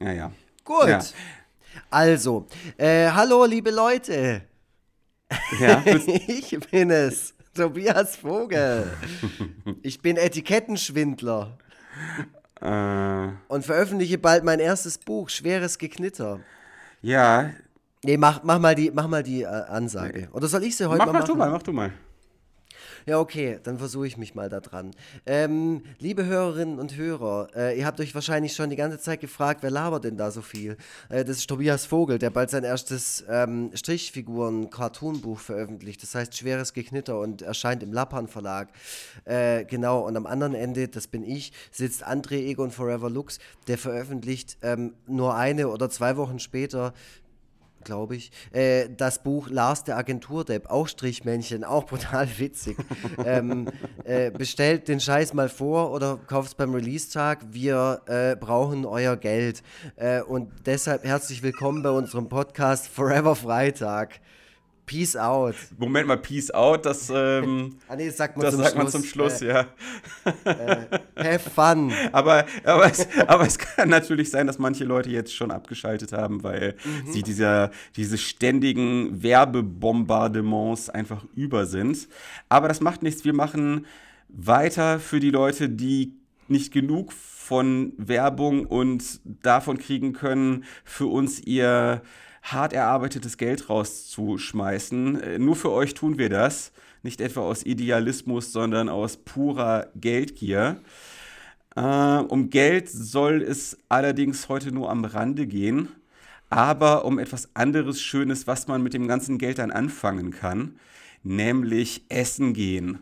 Ja, ja. Gut. Ja. Also, äh, hallo liebe Leute. Ja, ich bin es, Tobias Vogel. Ich bin Etikettenschwindler äh, und veröffentliche bald mein erstes Buch, Schweres Geknitter. ja. Nee, mach, mach mal die, mach mal die äh, Ansage. Oder soll ich sie heute Mach, mal mach machen? du mal, mach du mal. Ja, okay, dann versuche ich mich mal da dran. Ähm, liebe Hörerinnen und Hörer, äh, ihr habt euch wahrscheinlich schon die ganze Zeit gefragt, wer labert denn da so viel? Äh, das ist Tobias Vogel, der bald sein erstes ähm, Strichfiguren-Cartoon-Buch veröffentlicht. Das heißt Schweres Geknitter und erscheint im Lappan Verlag. Äh, genau, und am anderen Ende, das bin ich, sitzt André Egon Forever Lux, der veröffentlicht ähm, nur eine oder zwei Wochen später glaube ich, äh, das Buch Lars der Agenturdepp, auch Strichmännchen, auch brutal witzig. ähm, äh, bestellt den Scheiß mal vor oder kauft es beim Release-Tag. Wir äh, brauchen euer Geld. Äh, und deshalb herzlich willkommen bei unserem Podcast Forever Freitag. Peace out. Moment mal, Peace out, das, ähm, Ah, nee, das sagt man das zum sagt Schluss. man zum Schluss, Äh, ja. have fun. Aber, aber, es, aber es kann natürlich sein, dass manche Leute jetzt schon abgeschaltet haben, weil Mhm. sie dieser, diese ständigen Werbebombardements einfach über sind. Aber das macht nichts. Wir machen weiter für die Leute, die nicht genug von Werbung und davon kriegen können, für uns ihr hart erarbeitetes Geld rauszuschmeißen. Äh, Nur für euch tun wir das. Nicht etwa aus Idealismus, sondern aus purer Geldgier. Äh, um Geld soll es allerdings heute nur am Rande gehen, aber um etwas anderes Schönes, was man mit dem ganzen Geld dann anfangen kann, nämlich Essen gehen.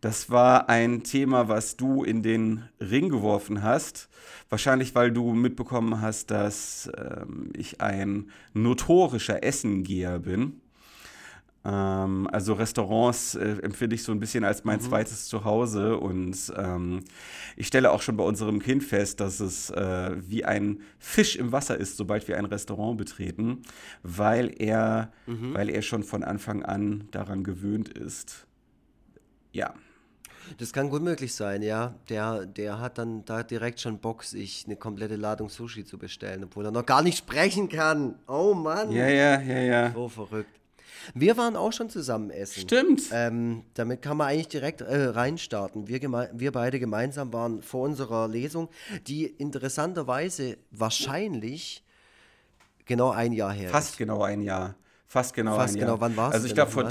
Das war ein Thema, was du in den Ring geworfen hast. Wahrscheinlich, weil du mitbekommen hast, dass ähm, ich ein notorischer Essengeher bin. Ähm, also Restaurants äh, empfinde ich so ein bisschen als mein zweites Zuhause und ähm, ich stelle auch schon bei unserem Kind fest, dass es äh, wie ein Fisch im Wasser ist, sobald wir ein Restaurant betreten, weil er, weil er schon von Anfang an daran gewöhnt ist. Ja. Das kann gut möglich sein, ja. Der, der hat dann da direkt schon Bock, sich eine komplette Ladung Sushi zu bestellen, obwohl er noch gar nicht sprechen kann. Oh Mann. Ja, ja, ja, ja. So verrückt. Wir waren auch schon zusammen essen. Stimmt. Ähm, damit kann man eigentlich direkt äh, reinstarten. Wir, wir beide gemeinsam waren vor unserer Lesung, die interessanterweise wahrscheinlich genau ein Jahr her Fast ist. genau ein Jahr. Fast genau Fast genau. Wann war's Also ich glaube vor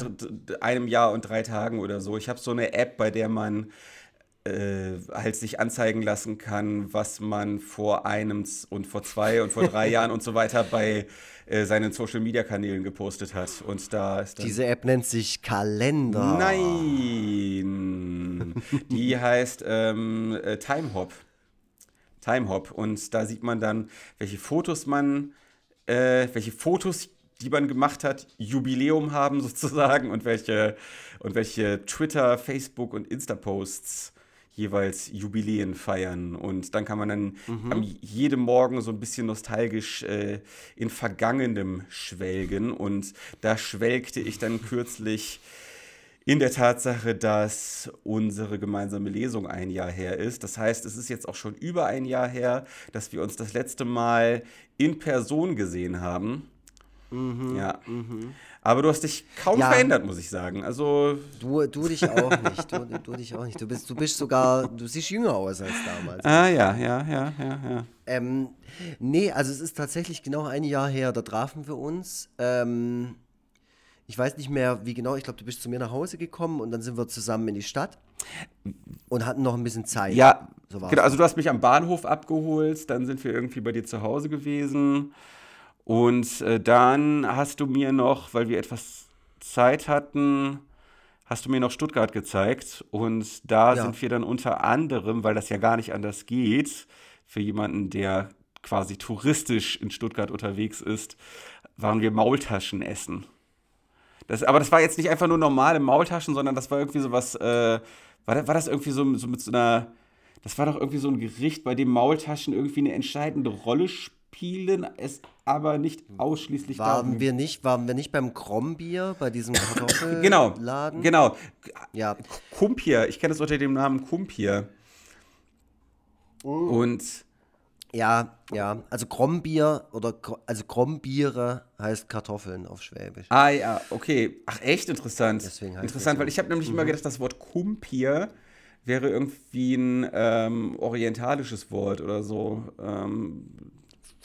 einem Jahr und drei Tagen oder so. Ich habe so eine App, bei der man äh, halt sich anzeigen lassen kann, was man vor einem und vor zwei und vor drei Jahren und so weiter bei äh, seinen Social Media Kanälen gepostet hat. Und da ist Diese App nennt sich Kalender. Nein, die heißt ähm, äh, Timehop. Timehop. Und da sieht man dann, welche Fotos man, äh, welche Fotos, die man gemacht hat, Jubiläum haben sozusagen und welche, und welche Twitter, Facebook und Insta-Posts jeweils Jubiläen feiern. Und dann kann man dann am jedem Morgen so ein bisschen nostalgisch äh, in Vergangenem schwelgen. Und da schwelgte ich dann kürzlich in der Tatsache, dass unsere gemeinsame Lesung ein Jahr her ist. Das heißt, es ist jetzt auch schon über ein Jahr her, dass wir uns das letzte Mal in Person gesehen haben. Ja. Aber du hast dich kaum Ja. verändert, muss ich sagen. Also, Du, du dich auch nicht. Du, du dich auch nicht. Du bist, du bist sogar, du siehst jünger aus als damals. ah ja, ja, ja, ja, ja. Ähm, nee, also es ist tatsächlich genau ein Jahr her, da trafen wir uns. Ähm, ich weiß nicht mehr, wie genau, ich glaube, du bist zu mir nach Hause gekommen und dann sind wir zusammen in die Stadt und hatten noch ein bisschen Zeit. Ja, So genau. Also du hast mich am Bahnhof abgeholt, dann sind wir irgendwie bei dir zu Hause gewesen. Und äh, dann hast du mir noch, weil wir etwas Zeit hatten, hast du mir noch Stuttgart gezeigt. Und da Ja. sind wir dann unter anderem, weil das ja gar nicht anders geht, für jemanden, der quasi touristisch in Stuttgart unterwegs ist, waren wir Maultaschen essen. Das, aber das war jetzt nicht einfach nur normale Maultaschen, sondern das war irgendwie so was, äh, war, war das irgendwie so, so mit so einer, das war doch irgendwie so ein Gericht, bei dem Maultaschen irgendwie eine entscheidende Rolle spielen, es aber nicht ausschließlich Waren darum- wir nicht, waren wir nicht beim Krombier, bei diesem Kartoffelladen? Genau, genau. Ja, Kumpier, ich kenne es unter dem Namen Kumpier. Oh. Und Ja, ja. Also Krombier oder also Krombiere heißt Kartoffeln auf Schwäbisch. Ah ja, okay. Ach, echt interessant. Deswegen interessant, weil ich habe nämlich immer gedacht, das Wort Kumpir wäre irgendwie ein ähm, orientalisches Wort oder so. Ähm,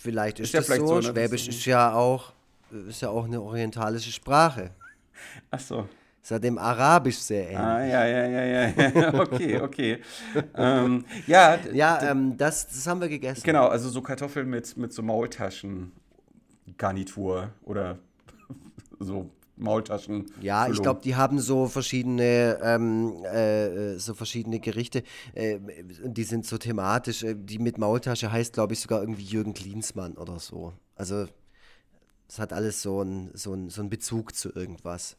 Vielleicht ist, Ist ja das vielleicht so. so, ne? Schwäbisch ist- ja auch ist ja auch eine orientalische Sprache. ach so. Ist ja dem Arabisch sehr ähnlich. Ah, ja, ja, ja, ja, ja. Okay, okay. ähm, ja, Ja, ähm, das, das haben wir gegessen. genau, also so Kartoffeln mit, mit so Maultaschen-Garnitur oder so Maultaschen. Ja, ich glaube, die haben so verschiedene, ähm, äh, so verschiedene Gerichte. Äh, die sind so thematisch. Äh, die mit Maultasche heißt, glaube ich, sogar irgendwie Jürgen Klinsmann oder so. Also es hat alles so einen so ein, so ein Bezug zu irgendwas.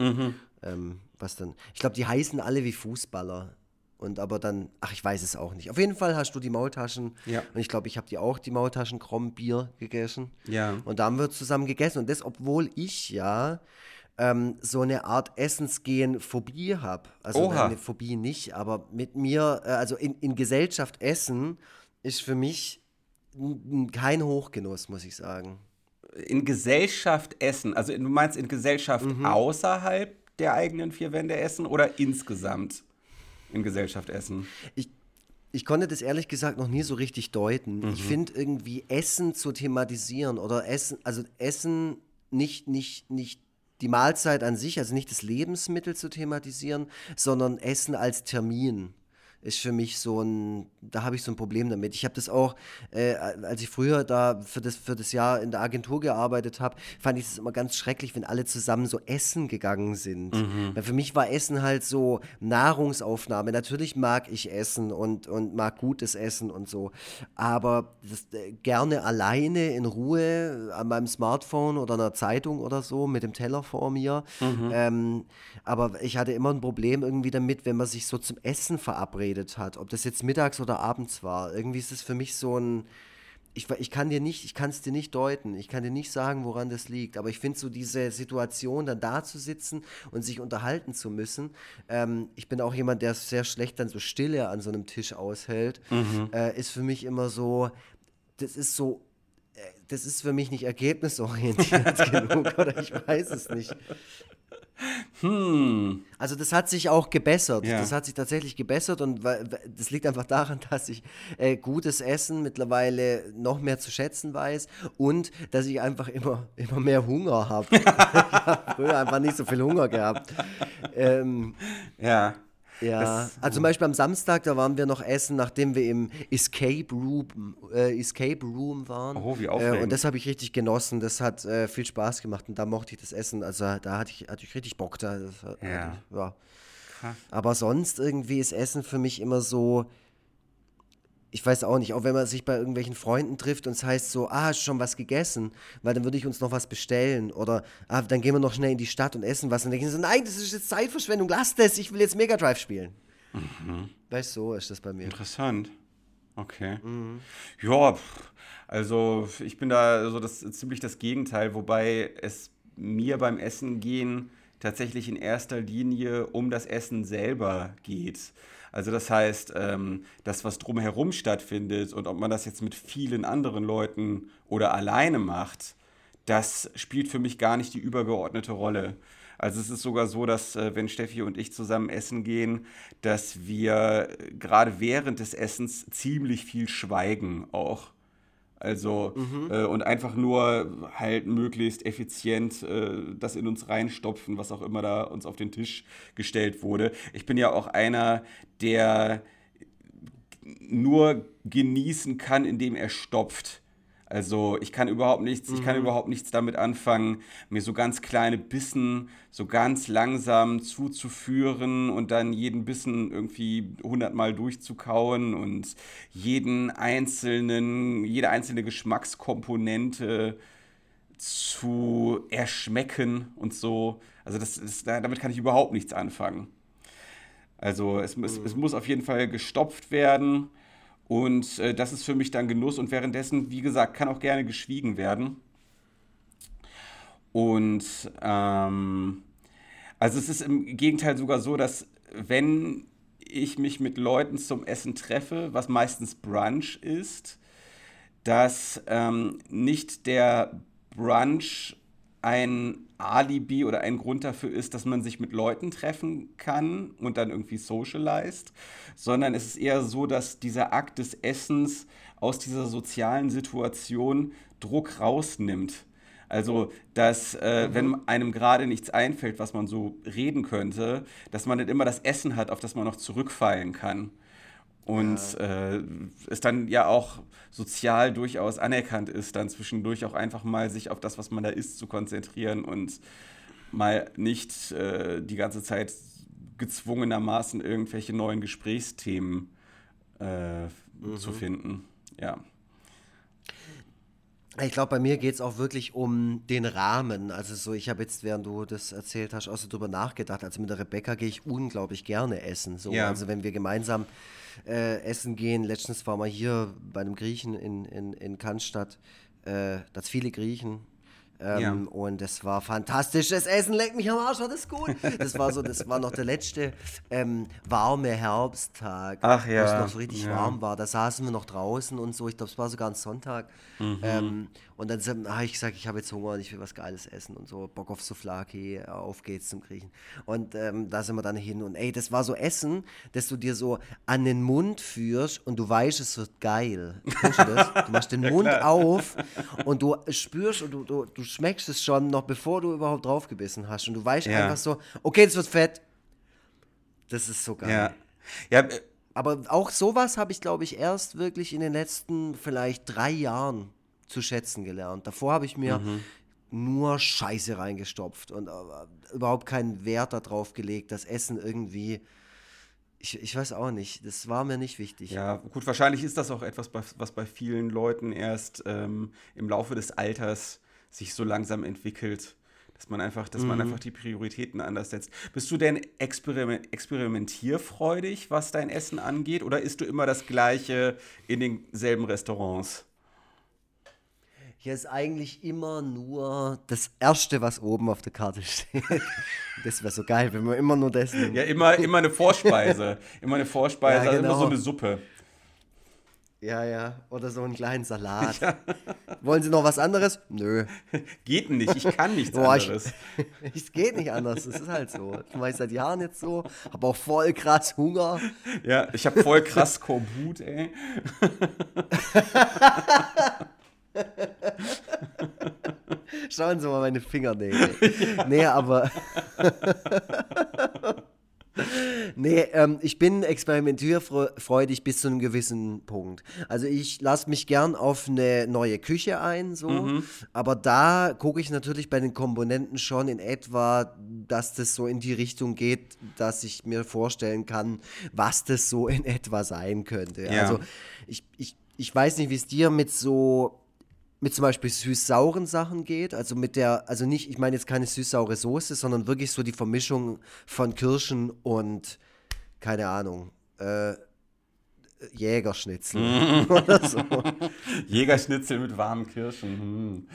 Ähm, was dann? Ich glaube, die heißen alle wie Fußballer. Und aber dann, ach, ich weiß es auch nicht. Auf jeden Fall hast du die Maultaschen. Ja. Und ich glaube, ich habe die auch, die Maultaschen Krombier gegessen. Ja. Und da haben wir zusammen gegessen. Und das, obwohl ich ja ähm, so eine Art Essensgehen-Phobie habe. Also Oha. eine Phobie nicht, aber mit mir, äh, also in, in Gesellschaft essen, ist für mich kein Hochgenuss, muss ich sagen. In Gesellschaft essen, also du meinst in Gesellschaft Mhm. außerhalb der eigenen vier Wände essen oder insgesamt in Gesellschaft essen? Ich, ich konnte das ehrlich gesagt noch nie so richtig deuten. Mhm. Ich finde irgendwie Essen zu thematisieren oder Essen, also Essen nicht, nicht, nicht die Mahlzeit an sich, also nicht das Lebensmittel zu thematisieren, sondern Essen als Termin ist für mich so ein, da habe ich so ein Problem damit. Ich habe das auch, äh, als ich früher da für das, für das Jahr in der Agentur gearbeitet habe, fand ich es immer ganz schrecklich, wenn alle zusammen so essen gegangen sind. Weil für mich war Essen halt so Nahrungsaufnahme. Natürlich mag ich Essen und, und mag gutes Essen und so, aber das, äh, gerne alleine in Ruhe an meinem Smartphone oder einer Zeitung oder so mit dem Teller vor mir. Ähm, aber ich hatte immer ein Problem irgendwie damit, wenn man sich so zum Essen verabredet hat, ob das jetzt mittags oder abends war. Irgendwie ist es für mich so ein ich, ich kann dir nicht, ich kann es dir nicht deuten, ich kann dir nicht sagen, woran das liegt, aber ich finde so diese Situation, dann da zu sitzen und sich unterhalten zu müssen. Ähm, ich bin auch jemand, der sehr schlecht dann so Stille an so einem Tisch aushält, äh, ist für mich immer so, das ist so, äh, das ist für mich nicht ergebnisorientiert genug oder ich weiß es nicht. Also das hat sich auch gebessert. Ja. Das hat sich tatsächlich gebessert und das liegt einfach daran, dass ich äh, gutes Essen mittlerweile noch mehr zu schätzen weiß und dass ich einfach immer, immer mehr Hunger habe. ich habe früher einfach nicht so viel Hunger gehabt. Ähm, Ja. Ja, Das- also zum Beispiel am Samstag, da waren wir noch essen, nachdem wir im Escape Room, äh, Escape Room waren. Oh, wie Äh, aufregend. und das habe ich richtig genossen. Das hat äh, viel Spaß gemacht und da mochte ich das Essen. Also da hatte ich, hatte ich richtig Bock. Da, das, Ja. ich, ja. Aber sonst irgendwie ist Essen für mich immer so. Ich weiß auch nicht, auch wenn man sich bei irgendwelchen Freunden trifft und es heißt so, ah, hast du schon was gegessen? Weil dann würde ich uns noch was bestellen. Oder ah, dann gehen wir noch schnell in die Stadt und essen was. Und dann denke ich so, nein, das ist jetzt Zeitverschwendung, lass das, ich will jetzt Mega Drive spielen. Weißt du, so ist das bei mir. Interessant. Okay. Mhm. Ja, also ich bin da so das ziemlich das Gegenteil, wobei es mir beim Essen gehen tatsächlich in erster Linie um das Essen selber geht. Also das heißt, ähm, das, was drumherum stattfindet und ob man das jetzt mit vielen anderen Leuten oder alleine macht, das spielt für mich gar nicht die übergeordnete Rolle. Also es ist sogar so, dass äh, wenn Steffi und ich zusammen essen gehen, dass wir äh, gerade während des Essens ziemlich viel schweigen auch. Also äh, und einfach nur halt möglichst effizient äh, das in uns reinstopfen, was auch immer da uns auf den Tisch gestellt wurde. Ich bin ja auch einer, der nur genießen kann, indem er stopft. Also ich kann überhaupt nichts, ich kann überhaupt nichts damit anfangen, mir so ganz kleine Bissen so ganz langsam zuzuführen und dann jeden Bissen irgendwie hundertmal durchzukauen und jeden einzelnen, jede einzelne Geschmackskomponente zu erschmecken und so. Also das ist, damit kann ich überhaupt nichts anfangen. Also es, es, es muss auf jeden Fall gestopft werden und äh, das ist für mich dann Genuss und währenddessen, wie gesagt, kann auch gerne geschwiegen werden. Und ähm, also es ist im Gegenteil sogar so, dass wenn ich mich mit Leuten zum Essen treffe, was meistens Brunch ist, dass ähm, nicht der Brunch ein Alibi oder ein Grund dafür ist, dass man sich mit Leuten treffen kann und dann irgendwie socialized, sondern es ist eher so, dass dieser Akt des Essens aus dieser sozialen Situation Druck rausnimmt. Also, dass äh, mhm. wenn einem gerade nichts einfällt, was man so reden könnte, dass man dann immer das Essen hat, auf das man noch zurückfallen kann. Und ja. äh, es dann ja auch sozial durchaus anerkannt ist, dann zwischendurch auch einfach mal sich auf das, was man da isst, zu konzentrieren und mal nicht äh, die ganze Zeit gezwungenermaßen irgendwelche neuen Gesprächsthemen äh, mhm. zu finden. Ja. Ich glaube, bei mir geht es auch wirklich um den Rahmen. Also so, ich habe jetzt, während du das erzählt hast, auch so drüber nachgedacht. Also mit der Rebecca gehe ich unglaublich gerne essen. So, ja. Also wenn wir gemeinsam äh, essen gehen. Letztens waren wir hier bei einem Griechen in, in, in Cannstatt. Äh, das viele Griechen. Ähm, ja. Und es war fantastisches Essen, leck mich am Arsch, war das gut. Das war so, das war noch der letzte ähm, warme Herbsttag, Ach, ja. wo es noch so richtig ja. warm war. Da saßen wir noch draußen und so. Ich glaube, es war sogar ein Sonntag. Mhm. Ähm, und dann habe ich gesagt, ich habe jetzt Hunger und ich will was Geiles essen und so. Bock auf Souflaki, auf geht's zum Griechen. Und ähm, da sind wir dann hin. Und ey, das war so Essen, dass du dir so an den Mund führst und du weißt, es wird geil. Kennst du das? Du machst den ja, Mund klar. auf und du spürst und du, du, du schmeckst es schon, noch bevor du überhaupt draufgebissen hast. Und du weißt ja. einfach so, okay, das wird fett. Das ist so geil. Ja. Ja, äh, aber auch sowas habe ich, glaube ich, erst wirklich in den letzten vielleicht drei Jahren zu schätzen gelernt. Davor habe ich mir mhm. nur Scheiße reingestopft und äh, überhaupt keinen Wert darauf gelegt, dass Essen irgendwie. Ich, ich weiß auch nicht, das war mir nicht wichtig. Ja, gut, wahrscheinlich ist das auch etwas, was bei vielen Leuten erst ähm, im Laufe des Alters sich so langsam entwickelt dass man einfach, dass mhm. man einfach die Prioritäten anders setzt. Bist du denn experiment experimentierfreudig, was dein Essen angeht, oder isst du immer das Gleiche in denselben Restaurants? Hier ist eigentlich immer nur das Erste, was oben auf der Karte steht. Das wäre so geil, wenn wir immer nur das nehmen. Ja, immer, immer eine Vorspeise. immer eine Vorspeise, ja, genau. also immer so eine Suppe. Ja, ja. Oder so einen kleinen Salat. Ja. Wollen Sie noch was anderes? Nö. Geht nicht, ich kann nichts Boah, anderes. es geht nicht anders, es ist halt so. Ich mache seit Jahren jetzt so, habe auch voll krass Hunger. Ja, ich habe voll krass Korbut, ey. Schauen Sie mal meine Fingernägel. Nee, aber. nee, ähm, ich bin experimentierfreudig bis zu einem gewissen Punkt. Also ich lasse mich gern auf eine neue Küche ein, so. Mhm. Aber da gucke ich natürlich bei den Komponenten schon in etwa, dass das so in die Richtung geht, dass ich mir vorstellen kann, was das so in etwa sein könnte. Ja. Also ich, ich, ich weiß nicht, wie es dir mit so mit zum Beispiel süß-sauren Sachen geht. Also mit der, also nicht, ich meine jetzt keine süß-saure Soße, sondern wirklich so die Vermischung von Kirschen und, keine Ahnung, äh, Jägerschnitzel mhm. oder so. Jägerschnitzel mit warmen Kirschen. Hm.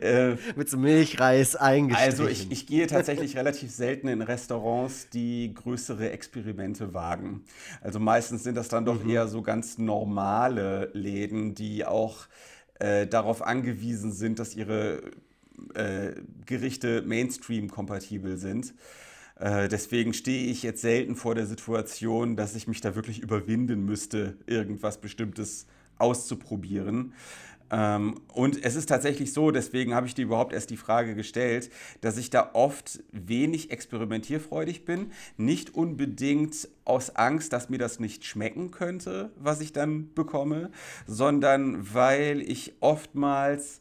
äh, mit so Milchreis eingestrichen. Also ich, ich gehe tatsächlich relativ selten in Restaurants, die größere Experimente wagen. Also meistens sind das dann doch mhm. eher so ganz normale Läden, die auch äh, darauf angewiesen sind, dass ihre äh, Gerichte Mainstream-kompatibel sind. Äh, deswegen stehe ich jetzt selten vor der Situation, dass ich mich da wirklich überwinden müsste, irgendwas Bestimmtes auszuprobieren. Ähm, und es ist tatsächlich so, deswegen habe ich dir überhaupt erst die Frage gestellt, dass ich da oft wenig experimentierfreudig bin. Nicht unbedingt aus Angst, dass mir das nicht schmecken könnte, was ich dann bekomme, sondern weil ich oftmals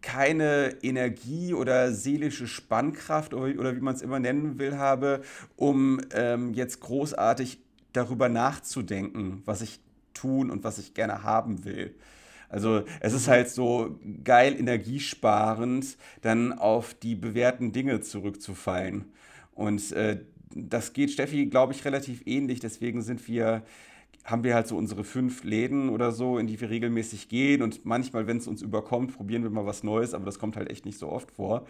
keine Energie oder seelische Spannkraft oder, oder wie man es immer nennen will, habe, um ähm, jetzt großartig darüber nachzudenken, was ich tun und was ich gerne haben will. Also es ist halt so geil energiesparend, dann auf die bewährten Dinge zurückzufallen. Und äh, das geht Steffi, glaube ich, relativ ähnlich. Deswegen sind wir, haben wir halt so unsere fünf Läden oder so, in die wir regelmäßig gehen. Und manchmal, wenn es uns überkommt, probieren wir mal was Neues, aber das kommt halt echt nicht so oft vor.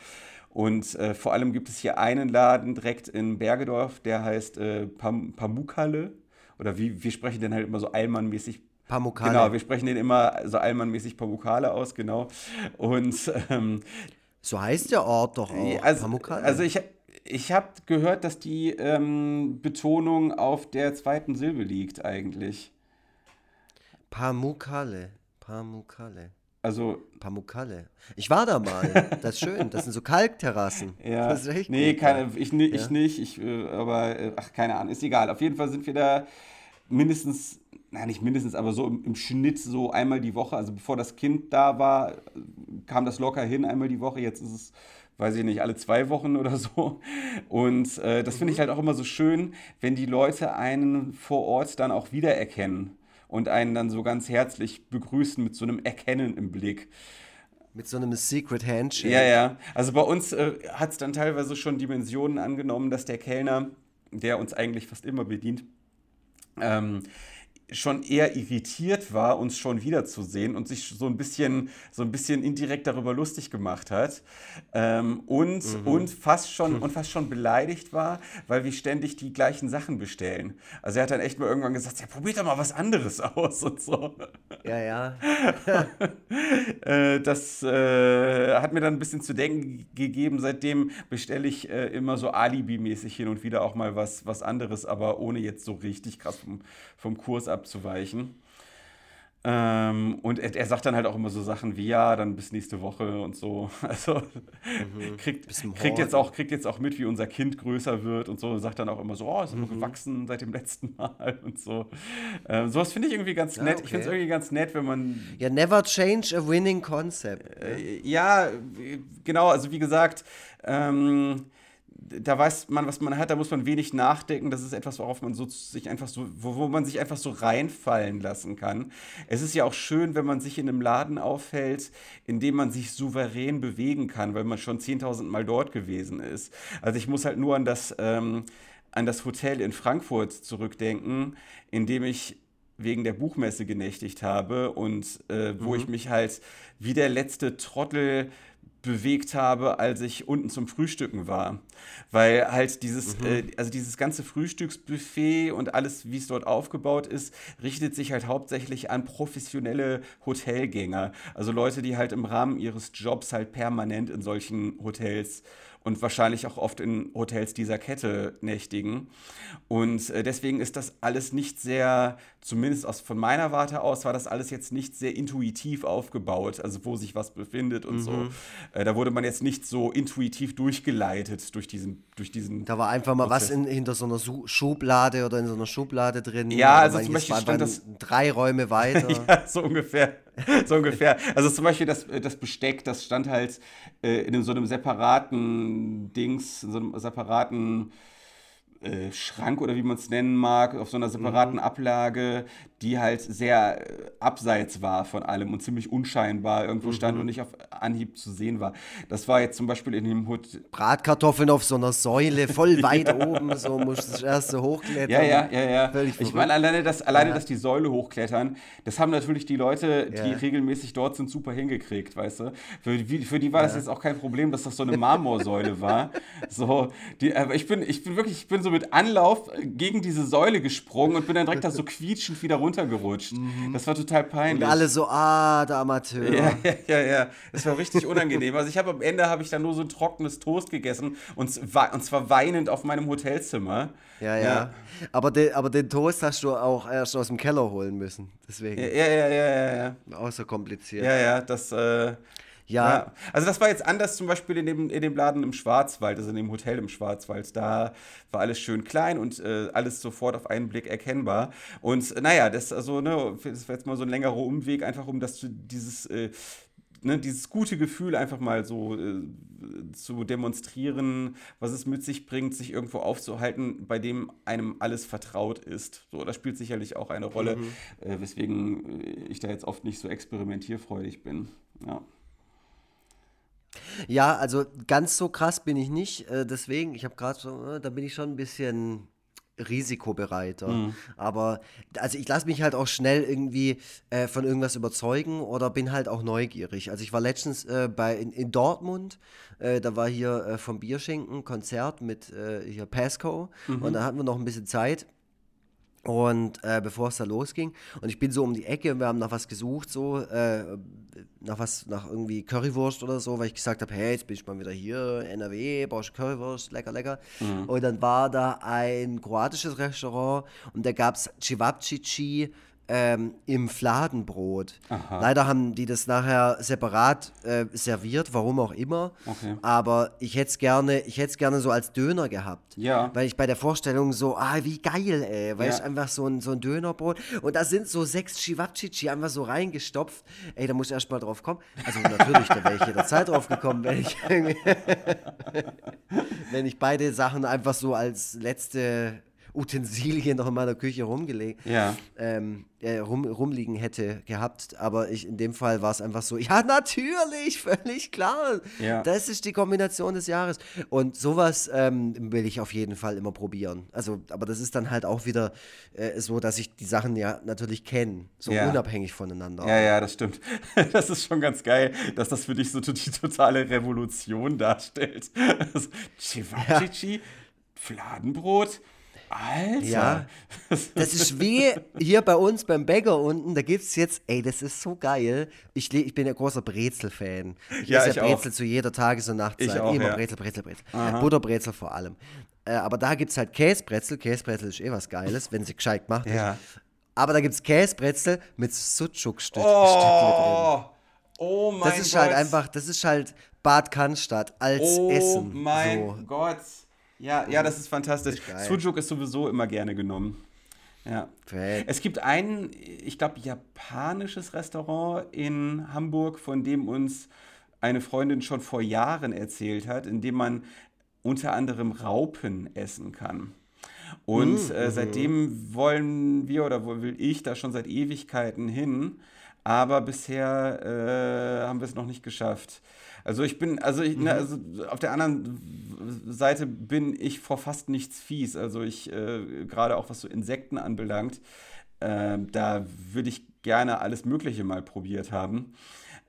Und äh, vor allem gibt es hier einen Laden direkt in Bergedorf, der heißt äh, Pam Pamukale. Oder wie wir sprechen den halt immer so allmannmäßig Pamukale. Genau, wir sprechen den immer so allmannmäßig Pamukale aus, genau. Und ähm, so heißt der Ort doch auch. Also, also ich, ich habe gehört, dass die ähm, Betonung auf der zweiten Silbe liegt eigentlich. Pamukale. Pamukale. Also. Pamukale. Ich war da mal. Das ist schön. Das sind so Kalkterrassen. Ja. Das ist echt nee, gut, keine, ich, ich ja. nicht. Ich, äh, aber, äh, ach, keine Ahnung. Ist egal. Auf jeden Fall sind wir da mindestens, nein, nicht mindestens, aber so im, im Schnitt so einmal die Woche. Also bevor das Kind da war, kam das locker hin, einmal die Woche. Jetzt ist es weiß ich nicht, alle zwei Wochen oder so. Und äh, das finde ich halt auch immer so schön, wenn die Leute einen vor Ort dann auch wiedererkennen und einen dann so ganz herzlich begrüßen mit so einem Erkennen im Blick. Mit so einem Secret Handshake. Ja, ja. Also bei uns äh, hat es dann teilweise schon Dimensionen angenommen, dass der Kellner, der uns eigentlich fast immer bedient, ähm, schon eher irritiert war, uns schon wiederzusehen und sich so ein bisschen, so ein bisschen indirekt darüber lustig gemacht hat ähm, und, mhm. und, fast schon, und fast schon beleidigt war, weil wir ständig die gleichen Sachen bestellen. Also er hat dann echt mal irgendwann gesagt, ja, probiert doch mal was anderes aus und so. Ja, ja. äh, das äh, hat mir dann ein bisschen zu denken gegeben. Seitdem bestelle ich äh, immer so Alibi-mäßig hin und wieder auch mal was, was anderes, aber ohne jetzt so richtig krass vom, vom Kurs ab abzuweichen. Ähm, und er, er, sagt dann halt auch immer so Sachen wie, ja, dann bis nächste Woche und so. Also mhm. kriegt, kriegt, jetzt auch, kriegt jetzt auch mit, wie unser Kind größer wird und so. Sagt dann auch immer so, oh, ist mhm. gewachsen seit dem letzten Mal und so. Ähm, sowas finde ich irgendwie ganz nett. Ja, okay. Ich finde es irgendwie ganz nett, wenn man. Ja, never change a winning concept. Ne? Äh, ja, genau, also wie gesagt, ähm, da weiß man, was man hat, da muss man wenig nachdenken. Das ist etwas, worauf man so sich einfach so, wo, wo man sich einfach so reinfallen lassen kann. Es ist ja auch schön, wenn man sich in einem Laden aufhält, in dem man sich souverän bewegen kann, weil man schon 10.000 Mal dort gewesen ist. Also ich muss halt nur an das, ähm, an das Hotel in Frankfurt zurückdenken, in dem ich wegen der Buchmesse genächtigt habe und äh, wo mhm. ich mich halt wie der letzte Trottel bewegt habe, als ich unten zum Frühstücken war. Weil halt dieses, mhm. äh, also dieses ganze Frühstücksbuffet und alles, wie es dort aufgebaut ist, richtet sich halt hauptsächlich an professionelle Hotelgänger. Also Leute, die halt im Rahmen ihres Jobs halt permanent in solchen Hotels und wahrscheinlich auch oft in Hotels dieser Kette nächtigen. Und äh, deswegen ist das alles nicht sehr, zumindest aus, von meiner Warte aus, war das alles jetzt nicht sehr intuitiv aufgebaut, also wo sich was befindet und mhm. so. Äh, da wurde man jetzt nicht so intuitiv durchgeleitet durch diesen, durch diesen. Da war einfach mal Prozess. was in, hinter so einer Schublade oder in so einer Schublade drin. Ja, also zum Beispiel stand das drei Räume weiter. ja, so ungefähr. so ungefähr. Also zum Beispiel das, das Besteck, das stand halt äh, in so einem separaten Dings, in so einem separaten äh, Schrank oder wie man es nennen mag, auf so einer separaten mhm. Ablage, die halt sehr äh, abseits war von allem und ziemlich unscheinbar irgendwo mhm. stand und nicht auf Anhieb zu sehen war. Das war jetzt zum Beispiel in dem Hut. Bratkartoffeln auf so einer Säule, voll weit ja. oben, so musst du das erste hochklettern. Ja, ja, ja, ja. ich meine, alleine, dass, alleine ja. dass die Säule hochklettern, das haben natürlich die Leute, die ja. regelmäßig dort sind, super hingekriegt, weißt du. Für, für die war das jetzt auch kein Problem, dass das so eine Marmorsäule war. So, die, aber ich bin, ich bin wirklich, ich bin so mit Anlauf gegen diese Säule gesprungen und bin dann direkt da so quietschend wieder runtergerutscht. Mhm. Das war total peinlich. Und alle so, ah, der Amateur. Ja, ja, ja, ja. Das war richtig unangenehm. Also ich habe am Ende habe ich dann nur so ein trockenes Toast gegessen und, und zwar weinend auf meinem Hotelzimmer. Ja, ja. ja. Aber, de, aber den Toast hast du auch erst aus dem Keller holen müssen. Deswegen. Ja, ja, ja, ja. ja. Auch so kompliziert. Ja, ja, das. Äh, ja. ja. Also das war jetzt anders zum Beispiel in dem, in dem Laden im Schwarzwald, also in dem Hotel im Schwarzwald. Da war alles schön klein und äh, alles sofort auf einen Blick erkennbar. Und naja, das, also, ne, das war jetzt mal so ein längerer Umweg, einfach um das dieses. Äh, Ne, dieses gute Gefühl einfach mal so äh, zu demonstrieren, was es mit sich bringt, sich irgendwo aufzuhalten, bei dem einem alles vertraut ist. So, das spielt sicherlich auch eine Rolle, mhm. äh, weswegen äh, ich da jetzt oft nicht so experimentierfreudig bin. Ja. Ja, also ganz so krass bin ich nicht. Äh, deswegen, ich habe gerade so, äh, da bin ich schon ein bisschen risikobereiter. Mhm. Aber also ich lasse mich halt auch schnell irgendwie äh, von irgendwas überzeugen oder bin halt auch neugierig. Also ich war letztens äh, bei in, in Dortmund, äh, da war hier äh, vom Bierschenken Konzert mit hier Pasco mhm. und da hatten wir noch ein bisschen Zeit. Und äh, bevor es da losging, und ich bin so um die Ecke und wir haben nach was gesucht, so, äh, nach was, nach irgendwie Currywurst oder so, weil ich gesagt habe, hey, jetzt bin ich mal wieder hier, NRW, brauchst du Currywurst, lecker, lecker. Mhm. Und dann war da ein kroatisches Restaurant und da gab es Cevapcici ähm, im Fladenbrot. Aha. Leider haben die das nachher separat äh, serviert, warum auch immer. Okay. Aber ich hätte es gerne, gerne so als Döner gehabt. Ja. Weil ich bei der Vorstellung so, ah, wie geil, ey. Weil ja. ich einfach so ein, so ein Dönerbrot. Und da sind so sechs Chivapchichi einfach so reingestopft. Ey, da muss ich erst mal drauf kommen. Also natürlich, da wäre ich jederzeit drauf gekommen, wenn ich, wenn ich beide Sachen einfach so als letzte Utensilien noch in meiner Küche rumgelegt, ja. ähm, äh, rum, rumliegen hätte gehabt. Aber ich, in dem Fall war es einfach so, ja, natürlich, völlig klar. Ja. Das ist die Kombination des Jahres. Und sowas ähm, will ich auf jeden Fall immer probieren. Also, aber das ist dann halt auch wieder äh, so, dass ich die Sachen ja natürlich kenne, so ja. unabhängig voneinander. Ja, ja, das stimmt. Das ist schon ganz geil, dass das für dich so die totale Revolution darstellt. Chivachichi, ja. Fladenbrot, Alter. Ja, das ist wie hier bei uns beim Bäcker unten. Da gibt es jetzt, ey, das ist so geil. Ich, ich bin ja großer Brezel-Fan. Ich ja, esse ja Brezel auch. zu jeder Tages- und Nachtzeit. Ich auch, Immer ja. Brezel, Brezel, Brezel. Aha. Butterbrezel vor allem. Äh, aber da gibt es halt Käsebrezel. Käsebrezel ist eh was Geiles, wenn sie gescheit gemacht ist. Ja. Aber da gibt es Käsebrezel mit Sucuk-Stück oh. Oh mein Gott. Das ist halt Gott. halt einfach, das ist halt Bad Cannstatt als oh Essen. Oh mein so. Gott. Ja, ja, das ist fantastisch. Ist Sujuk ist sowieso immer gerne genommen. Ja. Great. Es gibt ein, ich glaube, japanisches Restaurant in Hamburg, von dem uns eine Freundin schon vor Jahren erzählt hat, in dem man unter anderem Raupen essen kann. Und mm, äh, seitdem wollen wir oder will ich da schon seit Ewigkeiten hin, aber bisher äh, haben wir es noch nicht geschafft. Also ich bin, also, ich, ne, mhm. ne, also auf der anderen Seite bin ich vor fast nichts fies. Also ich, äh, gerade auch was so Insekten anbelangt, äh, da würde ich gerne alles Mögliche mal probiert haben.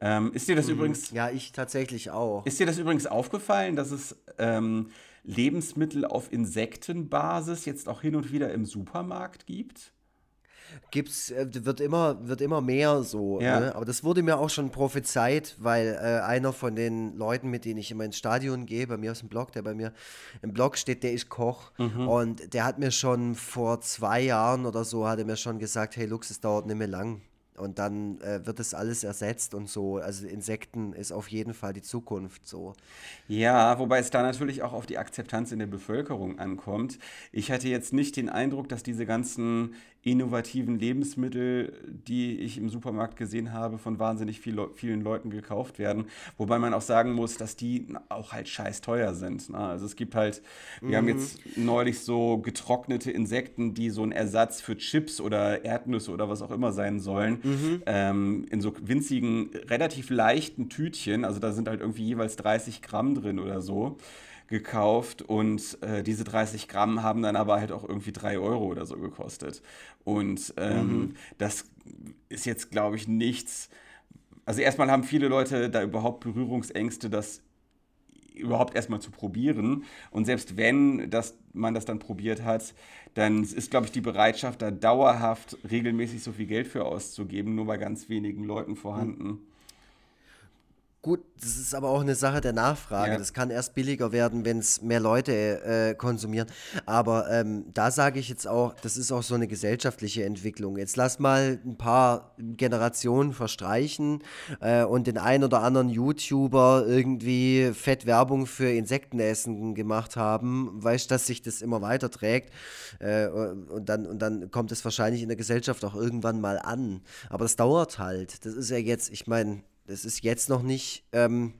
Ähm, ist dir das mhm. übrigens. Ja, ich tatsächlich auch. Ist dir das übrigens aufgefallen, dass es ähm, Lebensmittel auf Insektenbasis jetzt auch hin und wieder im Supermarkt gibt? Gibt's, äh, wird immer, wird immer mehr so. Ja. Ne? Aber das wurde mir auch schon prophezeit, weil äh, einer von den Leuten, mit denen ich immer ins Stadion gehe, bei mir aus dem Blog, der bei mir im Blog steht, der ist Koch. Mhm. Und der hat mir schon vor zwei Jahren oder so, hat er mir schon gesagt, hey Lux, es dauert nicht mehr lang. Und dann äh, wird das alles ersetzt und so. Also Insekten ist auf jeden Fall die Zukunft so. Ja, wobei es da natürlich auch auf die Akzeptanz in der Bevölkerung ankommt. Ich hatte jetzt nicht den Eindruck, dass diese ganzen innovativen Lebensmittel, die ich im Supermarkt gesehen habe, von wahnsinnig viel, vielen Leuten gekauft werden. Wobei man auch sagen muss, dass die auch halt scheiß teuer sind. Ne? Also es gibt halt, wir mhm. haben jetzt neulich so getrocknete Insekten, die so ein Ersatz für Chips oder Erdnüsse oder was auch immer sein sollen, mhm. ähm, in so winzigen, relativ leichten Tütchen. Also da sind halt irgendwie jeweils 30 Gramm drin oder so gekauft und äh, diese 30 Gramm haben dann aber halt auch irgendwie 3 Euro oder so gekostet. Und ähm, mhm. das ist jetzt, glaube ich, nichts. Also erstmal haben viele Leute da überhaupt Berührungsängste, das überhaupt erstmal zu probieren. Und selbst wenn das, man das dann probiert hat, dann ist, glaube ich, die Bereitschaft, da dauerhaft regelmäßig so viel Geld für auszugeben, nur bei ganz wenigen Leuten vorhanden. Mhm. Gut, das ist aber auch eine Sache der Nachfrage. Ja. Das kann erst billiger werden, wenn es mehr Leute äh, konsumieren. Aber ähm, da sage ich jetzt auch, das ist auch so eine gesellschaftliche Entwicklung. Jetzt lass mal ein paar Generationen verstreichen äh, und den ein oder anderen YouTuber irgendwie fett Werbung für Insektenessen gemacht haben. Weißt, dass sich das immer weiter trägt. Äh, und, dann, und dann kommt es wahrscheinlich in der Gesellschaft auch irgendwann mal an. Aber das dauert halt. Das ist ja jetzt, ich meine, das ist jetzt noch nicht ähm,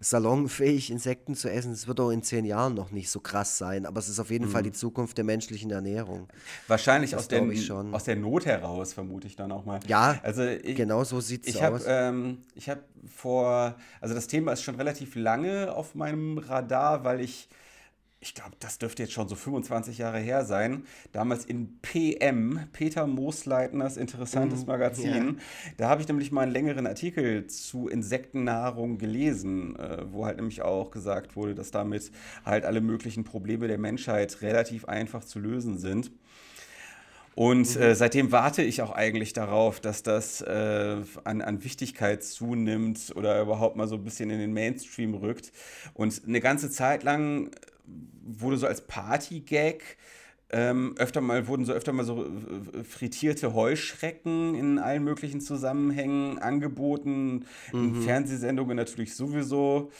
salonfähig, Insekten zu essen. Es wird auch in zehn Jahren noch nicht so krass sein, aber es ist auf jeden mhm. Fall die Zukunft der menschlichen Ernährung. Wahrscheinlich aus, den, aus der Not heraus, vermute ich dann auch mal. Ja, also ich, genau so sieht es aus. Ähm, ich habe vor, also das Thema ist schon relativ lange auf meinem Radar, weil ich ich glaube, das dürfte jetzt schon so 25 Jahre her sein, damals in PM, Peter Moosleitners interessantes mhm, Magazin. Ja. Da habe ich nämlich mal einen längeren Artikel zu Insektennahrung gelesen, äh, wo halt nämlich auch gesagt wurde, dass damit halt alle möglichen Probleme der Menschheit relativ einfach zu lösen sind. Und äh, seitdem warte ich auch eigentlich darauf, dass das äh, an, an Wichtigkeit zunimmt oder überhaupt mal so ein bisschen in den Mainstream rückt. Und eine ganze Zeit lang wurde so als Party-Gag ähm, öfter mal wurden so öfter mal so äh, frittierte Heuschrecken in allen möglichen Zusammenhängen angeboten, mhm. in Fernsehsendungen natürlich sowieso.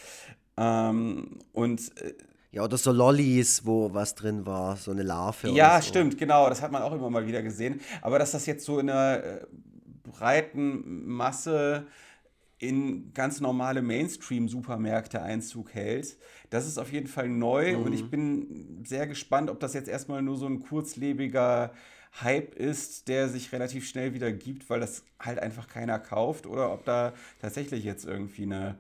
Ähm, und äh, ja, oder so Lollis, wo was drin war, so eine Larve. Ja, so. stimmt, genau. Das hat man auch immer mal wieder gesehen. Aber dass das jetzt so in einer äh, breiten Masse in ganz normale Mainstream-Supermärkte Einzug hält, das ist auf jeden Fall neu. Mhm. Und ich bin sehr gespannt, ob das jetzt erstmal nur so ein kurzlebiger Hype ist, der sich relativ schnell wieder gibt, weil das halt einfach keiner kauft, oder ob da tatsächlich jetzt irgendwie eine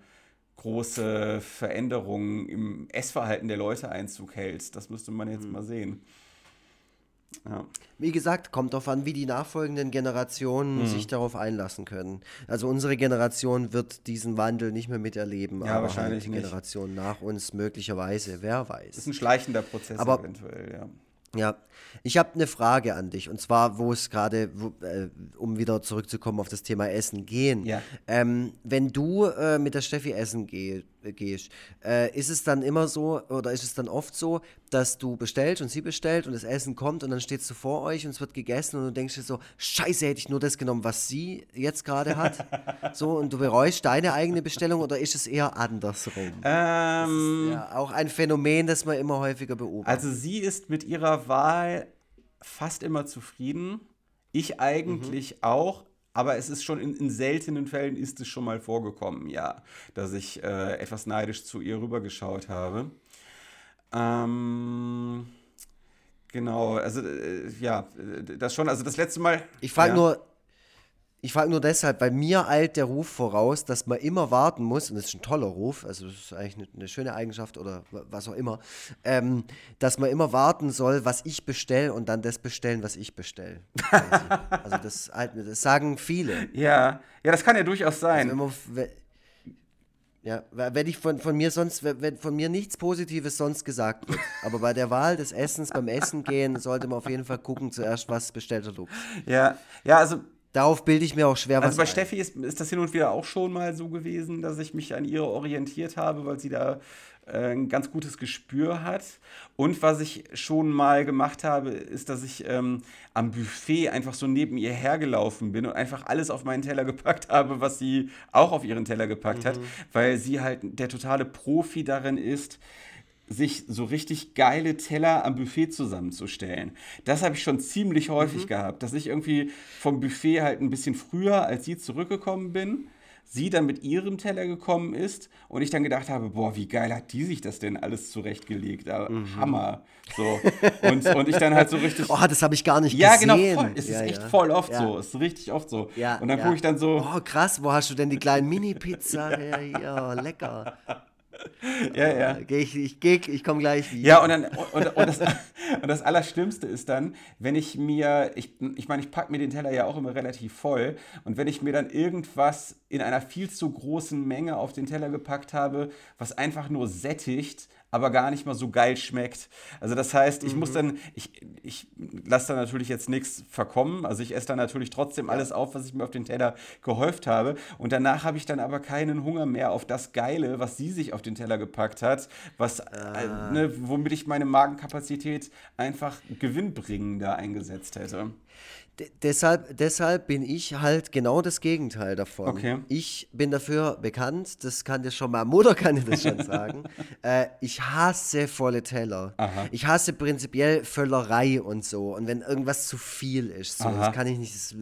große Veränderung im Essverhalten der Leute Einzug hält. Das müsste man jetzt mhm. mal sehen. Ja. Wie gesagt, kommt darauf an, wie die nachfolgenden Generationen mhm. sich darauf einlassen können. Also unsere Generation wird diesen Wandel nicht mehr miterleben, ja, aber halt wahrscheinlich halt die Generation nach uns möglicherweise, wer weiß. Das ist ein schleichender Prozess aber, eventuell, ja. Ja, ich habe eine Frage an dich und zwar, wo es gerade, äh, um wieder zurückzukommen auf das Thema Essen gehen. Ja. Ähm, wenn du äh, mit der Steffi essen geh, äh, gehst, äh, ist es dann immer so oder ist es dann oft so, dass du bestellst und sie bestellt und das Essen kommt und dann steht du vor euch und es wird gegessen und du denkst dir so, scheiße, hätte ich nur das genommen, was sie jetzt gerade hat. so und du bereust deine eigene Bestellung oder ist es eher andersrum? Ähm, ja auch ein Phänomen, das man immer häufiger beobachtet. Also sie ist mit ihrer Wahl fast immer zufrieden. Ich eigentlich mhm. auch, aber es ist schon in, in, seltenen Fällen ist es schon mal vorgekommen, ja, dass ich äh, etwas neidisch zu ihr rübergeschaut habe. Ähm, genau, also äh, ja, das schon, also das letzte Mal. Ich frage ja. nur, ich frage nur deshalb, weil mir eilt der Ruf voraus, dass man immer warten muss, und das ist ein toller Ruf, also das ist eigentlich eine, schöne Eigenschaft oder was auch immer, ähm, dass man immer warten soll, was ich bestelle und dann das bestellen, was ich bestelle. also das, das, sagen viele. Ja, ja, das kann ja durchaus sein. Also man, ja, wenn ich von, von mir sonst, wenn von mir nichts Positives sonst gesagt wird. Aber bei der Wahl des Essens, beim Essen gehen, sollte man auf jeden Fall gucken, zuerst, was bestellt Luke. Ja, ja, also Darauf bilde ich mir auch schwer also was. Also bei ein. Steffi ist, ist das hin und wieder auch schon mal so gewesen, dass ich mich an ihr orientiert habe, weil sie da äh, ein ganz gutes Gespür hat. Und was ich schon mal gemacht habe, ist, dass ich ähm, am Buffet einfach so neben ihr hergelaufen bin und einfach alles auf meinen Teller gepackt habe, was sie auch auf ihren Teller gepackt mhm. hat, weil sie halt der totale Profi darin ist, sich so richtig geile Teller am Buffet zusammenzustellen. Das habe ich schon ziemlich häufig mhm. gehabt, dass ich irgendwie vom Buffet halt ein bisschen früher als sie zurückgekommen bin, sie dann mit ihrem Teller gekommen ist und ich dann gedacht habe, boah, wie geil hat die sich das denn alles zurechtgelegt? Mhm. Hammer. So. Und, und ich dann halt so richtig. Oh, das habe ich gar nicht ja, gesehen. Ja, genau, voll. Es ja, ist echt ja. voll oft so. Es ist richtig oft so. Ja, und dann gucke ich dann so. Oh, krass, wo hast du denn die kleinen Mini-Pizza? ja, ja, lecker. Ja, ja. Äh, geh ich ich, geh, ich komme gleich wieder. Ja, und, dann, und, und, das, und das Allerschlimmste ist dann, wenn ich mir, ich, ich meine, ich packe mir den Teller ja auch immer relativ voll und wenn ich mir dann irgendwas in einer viel zu großen Menge auf den Teller gepackt habe, was einfach nur sättigt, aber gar nicht mal so geil schmeckt. Also das heißt, ich mhm. muss dann, ich, ich lasse da natürlich jetzt nichts verkommen. Also ich esse dann natürlich trotzdem alles auf, was ich mir auf den Teller gehäuft habe. Und danach habe ich dann aber keinen Hunger mehr auf das Geile, was sie sich auf den Teller gepackt hat, was, äh, ah. ne, womit ich meine Magenkapazität einfach gewinnbringender eingesetzt hätte deshalb, deshalb bin ich halt genau das Gegenteil davon. Okay. Ich bin dafür bekannt, das kann dir schon mal Mutter kann dir das schon sagen. äh, ich hasse volle Teller. Aha. Ich hasse prinzipiell Völlerei und so. Und wenn irgendwas zu viel ist, so, das kann ich nicht. Das,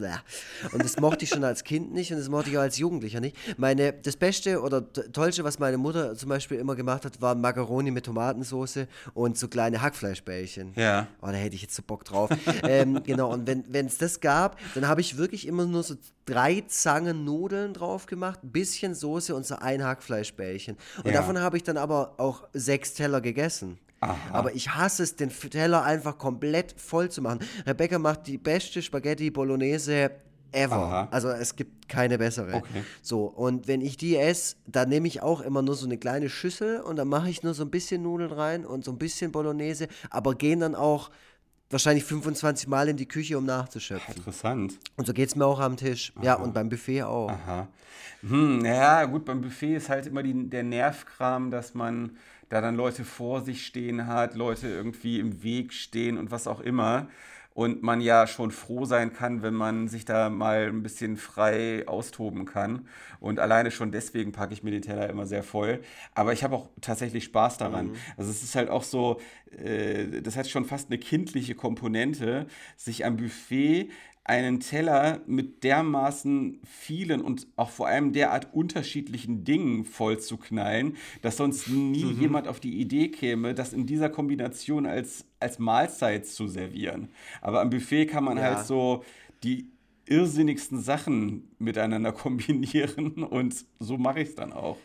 und das mochte ich schon als Kind nicht und das mochte ich auch als Jugendlicher nicht. Meine, das Beste oder Tollste, was meine Mutter zum Beispiel immer gemacht hat, war Macaroni mit Tomatensauce und so kleine Hackfleischbällchen. Ja. Oh, da hätte ich jetzt so Bock drauf. ähm, genau, und wenn es das gab, dann habe ich wirklich immer nur so drei Zangen Nudeln drauf gemacht, ein bisschen Soße und so ein Hackfleischbällchen. Und ja. davon habe ich dann aber auch sechs Teller gegessen. Aha. Aber ich hasse es, den Teller einfach komplett voll zu machen. Rebecca macht die beste Spaghetti Bolognese ever. Aha. Also es gibt keine bessere. Okay. So, und wenn ich die esse, dann nehme ich auch immer nur so eine kleine Schüssel und dann mache ich nur so ein bisschen Nudeln rein und so ein bisschen Bolognese, aber gehen dann auch wahrscheinlich 25 Mal in die Küche, um nachzuschöpfen. Interessant. Und so geht es mir auch am Tisch. Ja, und beim Buffet auch. Aha. Hm, ja, gut, beim Buffet ist halt immer die, der Nervkram, dass man da dann Leute vor sich stehen hat, Leute irgendwie im Weg stehen und was auch immer. Und man ja schon froh sein kann, wenn man sich da mal ein bisschen frei austoben kann. Und alleine schon deswegen packe ich mir den Teller immer sehr voll. Aber ich habe auch tatsächlich Spaß daran. Also es ist halt auch so, äh, das hat schon fast eine kindliche Komponente, sich am Buffet einen Teller mit dermaßen vielen und auch vor allem derart unterschiedlichen Dingen voll zu knallen, dass sonst nie jemand auf die Idee käme, das in dieser Kombination als, als Mahlzeit zu servieren. Aber am Buffet kann man Ja. halt so die irrsinnigsten Sachen miteinander kombinieren und so mache ich es dann auch.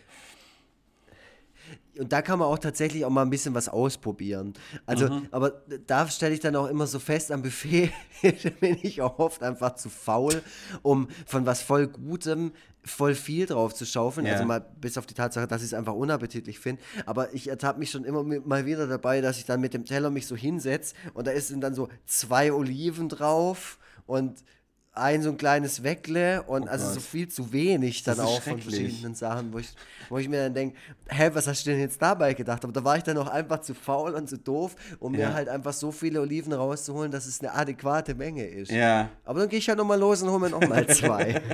Und da kann man auch tatsächlich auch mal ein bisschen was ausprobieren. Also, Mhm. aber da stelle ich dann auch immer so fest, am Buffet bin ich auch oft einfach zu faul, um von was voll Gutem voll viel drauf zu schaufeln. Ja. Also mal bis auf die Tatsache, dass ich es einfach unappetitlich finde. Aber ich ertappe mich schon immer mal wieder dabei, dass ich dann mit dem Teller mich so hinsetze und da ist dann so zwei Oliven drauf und ein so ein kleines Weckle und also Oh Gott. so viel zu wenig dann auch von verschiedenen Sachen, wo ich, wo ich mir dann denke, hä, was hast du denn jetzt dabei gedacht? Aber da war ich dann auch einfach zu faul und zu doof, um Ja. mir halt einfach so viele Oliven rauszuholen, dass es eine adäquate Menge ist. Ja. Aber dann gehe ich halt nochmal los und hole mir nochmal zwei.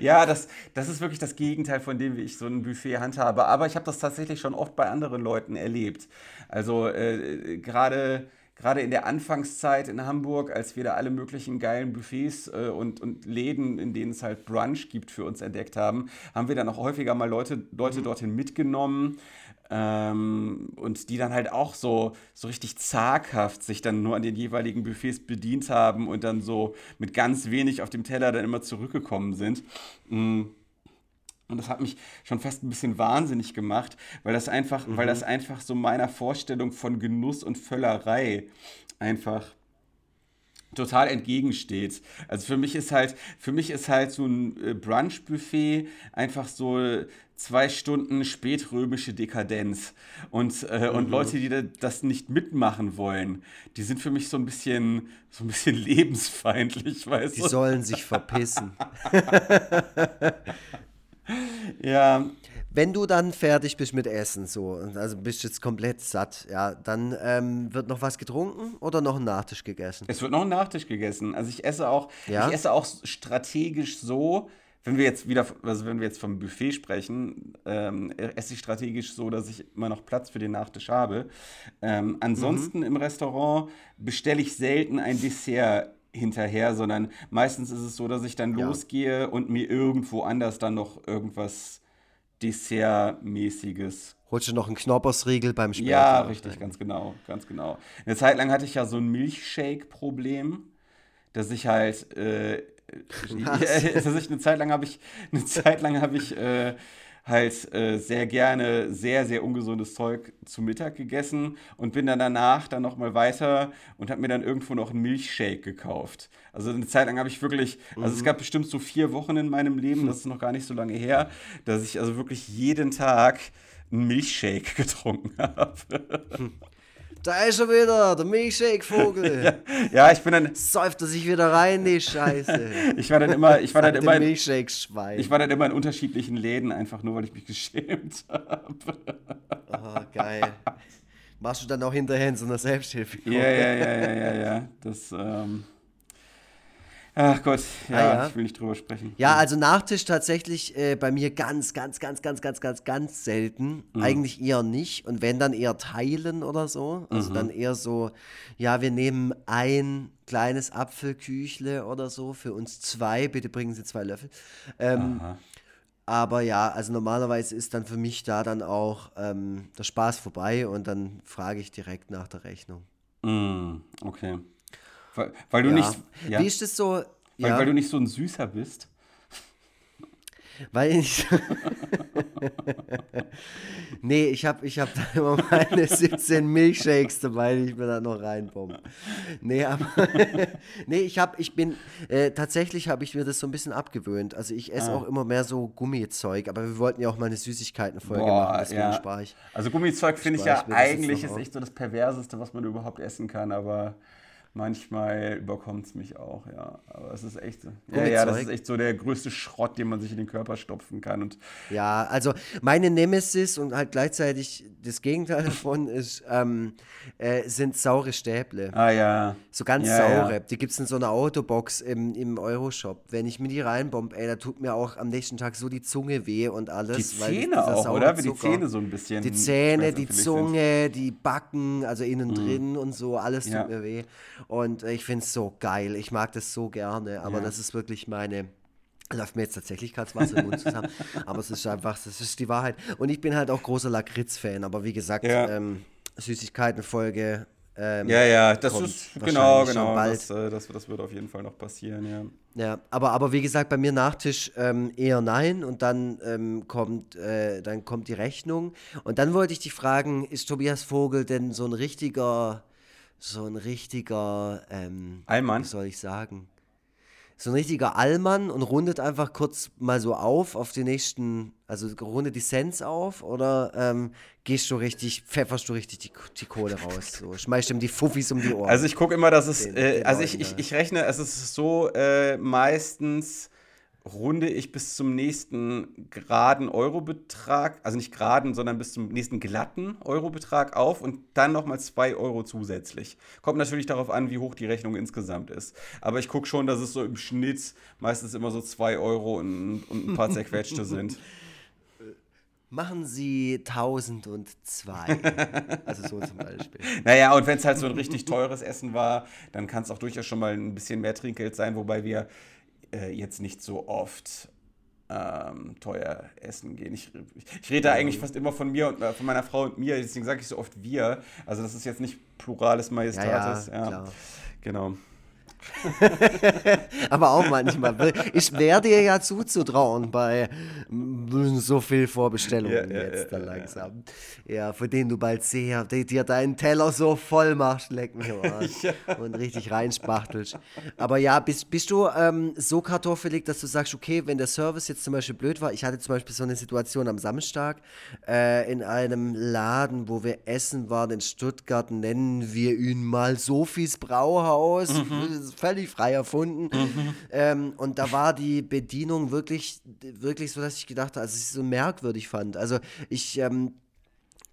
Ja, das, das ist wirklich das Gegenteil von dem, wie ich so ein Buffet handhabe. Aber ich habe das tatsächlich schon oft bei anderen Leuten erlebt. Also äh, gerade gerade in der Anfangszeit in Hamburg, als wir da alle möglichen geilen Buffets äh, und, und Läden, in denen es halt Brunch gibt, für uns entdeckt haben, haben wir dann auch häufiger mal Leute, Leute dorthin mitgenommen. Ähm, und die dann halt auch so, so richtig zaghaft sich dann nur an den jeweiligen Buffets bedient haben und dann so mit ganz wenig auf dem Teller dann immer zurückgekommen sind. Mm. Und das hat mich schon fast ein bisschen wahnsinnig gemacht, weil das einfach, weil das einfach so meiner Vorstellung von Genuss und Völlerei einfach total entgegensteht. Also für mich ist halt, für mich ist halt so ein äh, Brunch-Buffet einfach so zwei Stunden spätrömische Dekadenz. Und, äh, und Leute, die da, das nicht mitmachen wollen, die sind für mich so ein bisschen, so ein bisschen lebensfeindlich, weißt Die du? sollen sich verpissen. Ja, Wenn du dann fertig bist mit Essen, so, also bist jetzt komplett satt, ja, dann ähm, wird noch was getrunken oder noch ein Nachtisch gegessen? Es wird noch ein Nachtisch gegessen. Also ich esse auch, Ja? ich esse auch strategisch so, wenn wir jetzt wieder, also wenn wir jetzt vom Buffet sprechen, ähm, esse ich strategisch so, dass ich immer noch Platz für den Nachtisch habe. Ähm, ansonsten im Restaurant bestelle ich selten ein Dessert hinterher, sondern meistens ist es so, dass ich dann Ja. losgehe und mir irgendwo anders dann noch irgendwas Dessertmäßiges Holst du noch einen Knoppersriegel beim Später? ja, richtig, ganz genau, ganz genau. Eine Zeit lang hatte ich ja so ein Milchshake-Problem, dass ich halt, äh, dass ich eine Zeit lang habe ich, eine Zeit lang habe ich äh, halt äh, sehr gerne sehr, sehr ungesundes Zeug zu Mittag gegessen und bin dann danach dann nochmal weiter und habe mir dann irgendwo noch einen Milchshake gekauft. Also eine Zeit lang habe ich wirklich, also es gab bestimmt so vier Wochen in meinem Leben, das ist noch gar nicht so lange her, dass ich also wirklich jeden Tag einen Milchshake getrunken habe. Da ist er wieder, der Milchshake-Vogel. Ja, ich bin dann, Säuft er sich wieder rein, die Scheiße. ich war dann immer, ich war dann immer, in, Milchshake-Schwein. ich war dann immer in unterschiedlichen Läden, einfach nur, weil ich mich geschämt habe. Oh, geil. Machst du dann auch hinterher in so einer Selbsthilfe? Ja, ja, ja, ja, ja, ja. Das, ähm. Ach Gott, ja, Ah, ja. ich will nicht drüber sprechen. Ja, also Nachtisch tatsächlich äh, bei mir ganz, ganz, ganz, ganz, ganz, ganz, ganz selten. Mhm. Eigentlich eher nicht. Und wenn dann eher teilen oder so. Mhm. Also dann eher so, ja, wir nehmen ein kleines Apfelküchle oder so für uns zwei. Bitte bringen Sie zwei Löffel. Ähm, aber ja, also normalerweise ist dann für mich da dann auch ähm, der Spaß vorbei und dann frage ich direkt nach der Rechnung. Mm, okay. Weil, weil du Ja. nicht. Ja, Wie ist das so? Weil, ja, weil du nicht so ein Süßer bist. Weil ich. nee, ich habe ich hab da immer meine 17 Milchshakes dabei, die ich mir da noch reinpumpe. Nee, aber. nee, ich habe, ich bin. Äh, tatsächlich habe ich mir das so ein bisschen abgewöhnt. Also ich esse Ah. auch immer mehr so Gummizeug, aber wir wollten ja auch mal eine Süßigkeitenfolge Boah, machen, deswegen ja. spare ich. Also Gummizeug finde ich ja eigentlich ist echt so das Perverseste, was man überhaupt essen kann, aber Manchmal überkommt es mich auch, ja. Aber es ist echt, ja, ja, das ist echt so der größte Schrott, den man sich in den Körper stopfen kann. Und ja, also meine Nemesis und halt gleichzeitig das Gegenteil davon ist, ähm, äh, sind saure Stäble. Ah ja. So ganz ja, saure. Ja. Die gibt es in so einer Autobox im, im Euroshop. Wenn ich mir die reinbombe, ey, da tut mir auch am nächsten Tag so die Zunge weh und alles. Die Zähne auch, oder? Wie die Zähne so ein bisschen. Die Zähne, die Zunge, sind. die Backen, also innen mhm. drin und so, alles tut ja. mir weh. Und äh, ich finde es so geil. Ich mag das so gerne, aber das ist wirklich meine. Läuft mir jetzt tatsächlich gerade Wasser im Mund zusammen. aber es ist einfach, das ist die Wahrheit. Und ich bin halt auch großer Lakritz-Fan, aber wie gesagt, ja. ähm, Süßigkeitenfolge. Ähm, ja, ja, das ist genau, genau. Das, äh, das, das, wird auf jeden Fall noch passieren, ja. Ja, aber, aber wie gesagt, bei mir Nachtisch ähm, eher nein und dann, ähm, kommt, äh, dann kommt die Rechnung. Und dann wollte ich dich fragen, ist Tobias Vogel denn so ein richtiger so ein richtiger, ähm, Allmann. wie soll ich sagen, so ein richtiger Allmann und rundet einfach kurz mal so auf auf die nächsten, also rundet die Cents auf oder ähm, gehst du richtig, pfefferst du richtig die, die Kohle raus, so schmeißt ihm die Fuffis um die Ohren. Also ich gucke immer, dass es, den, äh, den also ich, ich, ich rechne, es ist so äh, meistens runde ich bis zum nächsten geraden Eurobetrag, also nicht geraden, sondern bis zum nächsten glatten Eurobetrag auf und dann nochmal 2 Euro zusätzlich. Kommt natürlich darauf an, wie hoch die Rechnung insgesamt ist. Aber ich gucke schon, dass es so im Schnitt meistens immer so 2 Euro und, und ein paar zerquetschte sind. Machen Sie 1002. also so zum Beispiel. Naja, und wenn es halt so ein richtig teures Essen war, dann kann es auch durchaus schon mal ein bisschen mehr Trinkgeld sein, wobei wir äh, jetzt nicht so oft ähm, teuer essen gehen. Ich, ich rede da eigentlich fast immer von mir und äh, von meiner Frau und mir, deswegen sage ich so oft wir. Also das ist jetzt nicht Plurales Majestatis. Ja, ja, ja. Genau. Aber auch manchmal. Ich werde dir ja zuzutrauen bei so viel Vorbestellungen ja, jetzt ja, da langsam. Ja, von denen du bald sehr, die dir deinen Teller so voll machst, leck mich am und richtig reinspachtelst. Aber ja, bist, bist du ähm, so kartoffelig, dass du sagst, okay, wenn der Service jetzt zum Beispiel blöd war, ich hatte zum Beispiel so eine Situation am Samstag äh, in einem Laden, wo wir essen waren in Stuttgart, nennen wir ihn mal Sophies Brauhaus. Mhm völlig frei erfunden. Mhm. Ähm, und da war die Bedienung wirklich, wirklich so, dass ich gedacht habe, also es ist so merkwürdig fand. Also ich, ähm,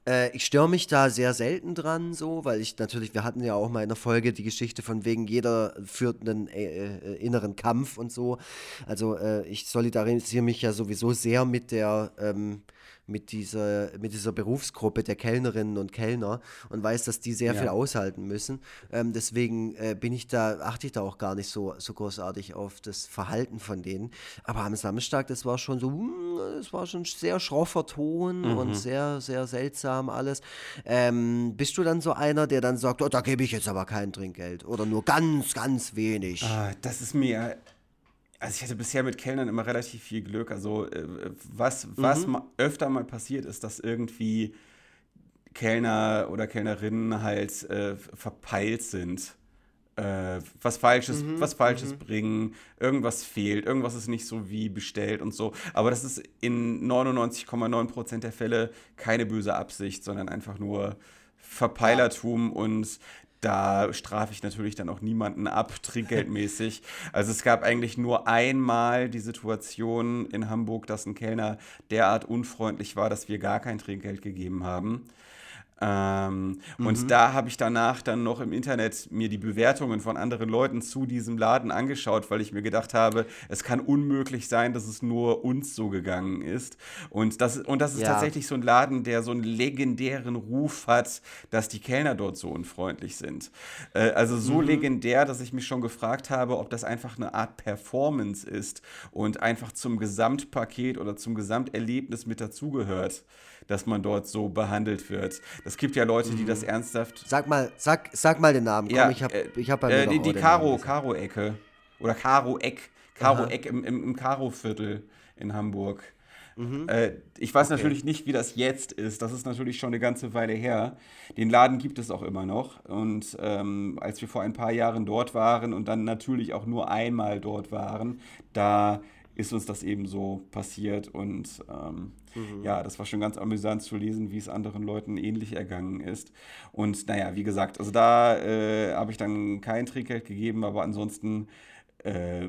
äh, ich störe mich da sehr selten dran, so, weil ich natürlich, wir hatten ja auch mal in der Folge die Geschichte von wegen jeder führt einen äh, äh, inneren Kampf und so. Also äh, ich solidarisiere mich ja sowieso sehr mit der ähm, mit dieser, mit dieser Berufsgruppe der Kellnerinnen und Kellner und weiß, dass die sehr ja. viel aushalten müssen. Ähm, deswegen äh, bin ich da, achte ich da auch gar nicht so, so großartig auf das Verhalten von denen. Aber am Samstag, das war schon so, es hm, war schon sehr schroffer Ton mhm. und sehr, sehr seltsam alles. Ähm, bist du dann so einer, der dann sagt, oh, da gebe ich jetzt aber kein Trinkgeld oder nur ganz, ganz wenig? Ah, das ist mir also ich hatte bisher mit Kellnern immer relativ viel Glück. Also äh, was, was mhm. öfter mal passiert ist, dass irgendwie Kellner oder Kellnerinnen halt äh, verpeilt sind. Äh, was Falsches, mhm. was Falsches mhm. bringen, irgendwas fehlt, irgendwas ist nicht so wie bestellt und so. Aber das ist in 99,9% der Fälle keine böse Absicht, sondern einfach nur Verpeilertum ja. und da strafe ich natürlich dann auch niemanden ab, trinkgeldmäßig. Also es gab eigentlich nur einmal die Situation in Hamburg, dass ein Kellner derart unfreundlich war, dass wir gar kein Trinkgeld gegeben haben. Ähm, mhm. Und da habe ich danach dann noch im Internet mir die Bewertungen von anderen Leuten zu diesem Laden angeschaut, weil ich mir gedacht habe, es kann unmöglich sein, dass es nur uns so gegangen ist. Und das, und das ist ja. tatsächlich so ein Laden, der so einen legendären Ruf hat, dass die Kellner dort so unfreundlich sind. Äh, also so mhm. legendär, dass ich mich schon gefragt habe, ob das einfach eine Art Performance ist und einfach zum Gesamtpaket oder zum Gesamterlebnis mit dazugehört dass man dort so behandelt wird. Es gibt ja Leute, die das mhm. ernsthaft. Sag mal, sag, sag mal den Namen. Komm, ja, ich habe ich hab äh, Die, die Karo, Karo-Ecke. Oder Karo-Eck. Karo-Eck im, im, im Karo-Viertel in Hamburg. Mhm. Äh, ich weiß okay. natürlich nicht, wie das jetzt ist. Das ist natürlich schon eine ganze Weile her. Den Laden gibt es auch immer noch. Und ähm, als wir vor ein paar Jahren dort waren und dann natürlich auch nur einmal dort waren, da ist uns das eben so passiert. Und ähm, mhm. ja, das war schon ganz amüsant zu lesen, wie es anderen Leuten ähnlich ergangen ist. Und naja, wie gesagt, also da äh, habe ich dann kein Trinkgeld gegeben, aber ansonsten äh,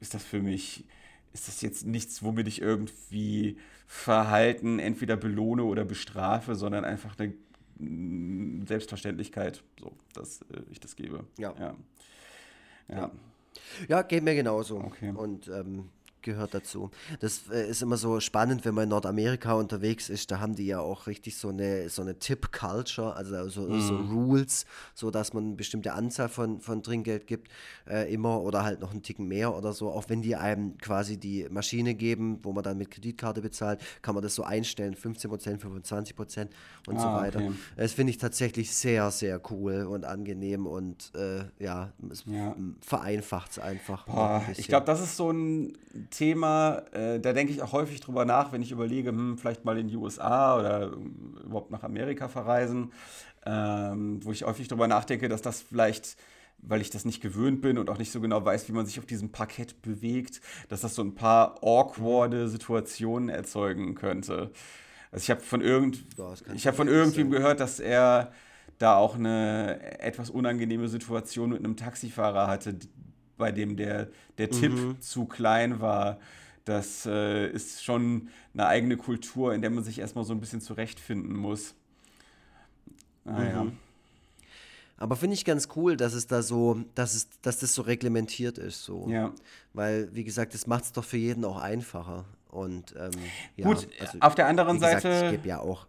ist das für mich, ist das jetzt nichts, womit ich irgendwie Verhalten entweder belohne oder bestrafe, sondern einfach eine Selbstverständlichkeit, so, dass äh, ich das gebe. Ja. Ja, ja. ja geht mir genauso. Okay. Und ähm, gehört dazu. Das äh, ist immer so spannend, wenn man in Nordamerika unterwegs ist. Da haben die ja auch richtig so eine, so eine Tip-Culture, also so, mm. so, Rules, so dass man eine bestimmte Anzahl von, von Trinkgeld gibt, äh, immer oder halt noch einen Ticken mehr oder so. Auch wenn die einem quasi die Maschine geben, wo man dann mit Kreditkarte bezahlt, kann man das so einstellen: 15 Prozent, 25 Prozent und ah, so weiter. Okay. Das finde ich tatsächlich sehr, sehr cool und angenehm und äh, ja, es ja. vereinfacht es einfach. Boah, ein ich glaube, das ist so ein Thema, äh, da denke ich auch häufig drüber nach, wenn ich überlege, hm, vielleicht mal in die USA oder ähm, überhaupt nach Amerika verreisen, ähm, wo ich häufig drüber nachdenke, dass das vielleicht weil ich das nicht gewöhnt bin und auch nicht so genau weiß, wie man sich auf diesem Parkett bewegt, dass das so ein paar awkwarde Situationen erzeugen könnte. Also ich habe von irgend ich habe von irgendwem gehört, dass er da auch eine etwas unangenehme Situation mit einem Taxifahrer hatte, bei dem der, der Tipp mhm. zu klein war. Das äh, ist schon eine eigene Kultur, in der man sich erstmal so ein bisschen zurechtfinden muss. Naja. Mhm. Aber finde ich ganz cool, dass es da so, dass es, dass das so reglementiert ist. So. Ja. Weil, wie gesagt, das macht es doch für jeden auch einfacher. Und ähm, ja, gut, also, auf der anderen gesagt, Seite. Ich gebe ja auch.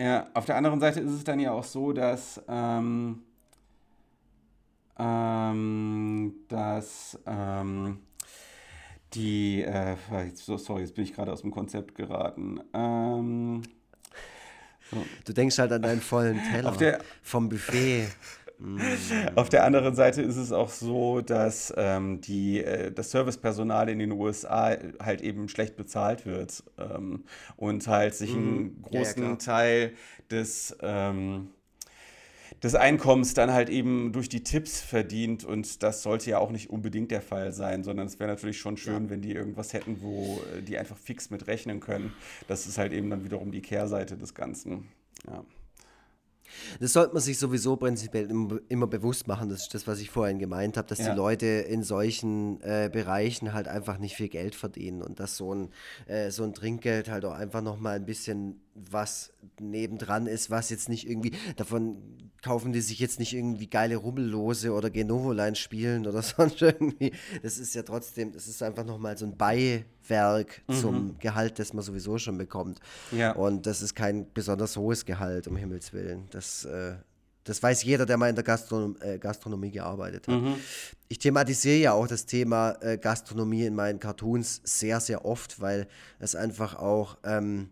Ja, auf der anderen Seite ist es dann ja auch so, dass ähm, ähm, dass ähm, die, äh, so, sorry, jetzt bin ich gerade aus dem Konzept geraten. Ähm, so. Du denkst halt an deinen vollen Teller der, vom Buffet. Auf der anderen Seite ist es auch so, dass ähm, die, äh, das Servicepersonal in den USA halt eben schlecht bezahlt wird ähm, und halt sich einen mhm. großen ja, ja, Teil des ähm, des Einkommens dann halt eben durch die Tipps verdient. Und das sollte ja auch nicht unbedingt der Fall sein, sondern es wäre natürlich schon schön, ja. wenn die irgendwas hätten, wo äh, die einfach fix mit rechnen können. Das ist halt eben dann wiederum die Kehrseite des Ganzen. Ja. Das sollte man sich sowieso prinzipiell immer bewusst machen. Das ist das, was ich vorhin gemeint habe, dass ja. die Leute in solchen äh, Bereichen halt einfach nicht viel Geld verdienen und dass so ein, äh, so ein Trinkgeld halt auch einfach nochmal ein bisschen was nebendran ist, was jetzt nicht irgendwie, davon kaufen die sich jetzt nicht irgendwie geile Rubbellose oder Genovoline spielen oder sonst irgendwie. Das ist ja trotzdem, das ist einfach nochmal so ein Beiwerk mhm. zum Gehalt, das man sowieso schon bekommt. Ja. Und das ist kein besonders hohes Gehalt, um Himmels Willen. Das, äh, das weiß jeder, der mal in der Gastronom äh, Gastronomie gearbeitet hat. Mhm. Ich thematisiere ja auch das Thema äh, Gastronomie in meinen Cartoons sehr, sehr oft, weil es einfach auch ähm,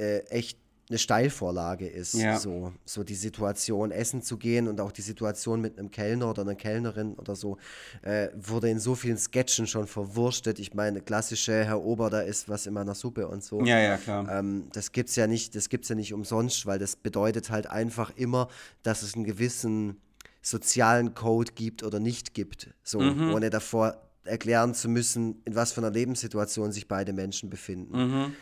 äh, echt eine Steilvorlage ist. Ja. So, so die Situation, essen zu gehen und auch die Situation mit einem Kellner oder einer Kellnerin oder so, äh, wurde in so vielen Sketchen schon verwurstet. Ich meine, klassische Herr Ober, da ist was in meiner Suppe und so. Ja, ja, klar. Ähm, das gibt's ja nicht, das gibt's ja nicht umsonst, weil das bedeutet halt einfach immer, dass es einen gewissen sozialen Code gibt oder nicht gibt. So, mhm. ohne davor erklären zu müssen, in was für einer Lebenssituation sich beide Menschen befinden. Mhm.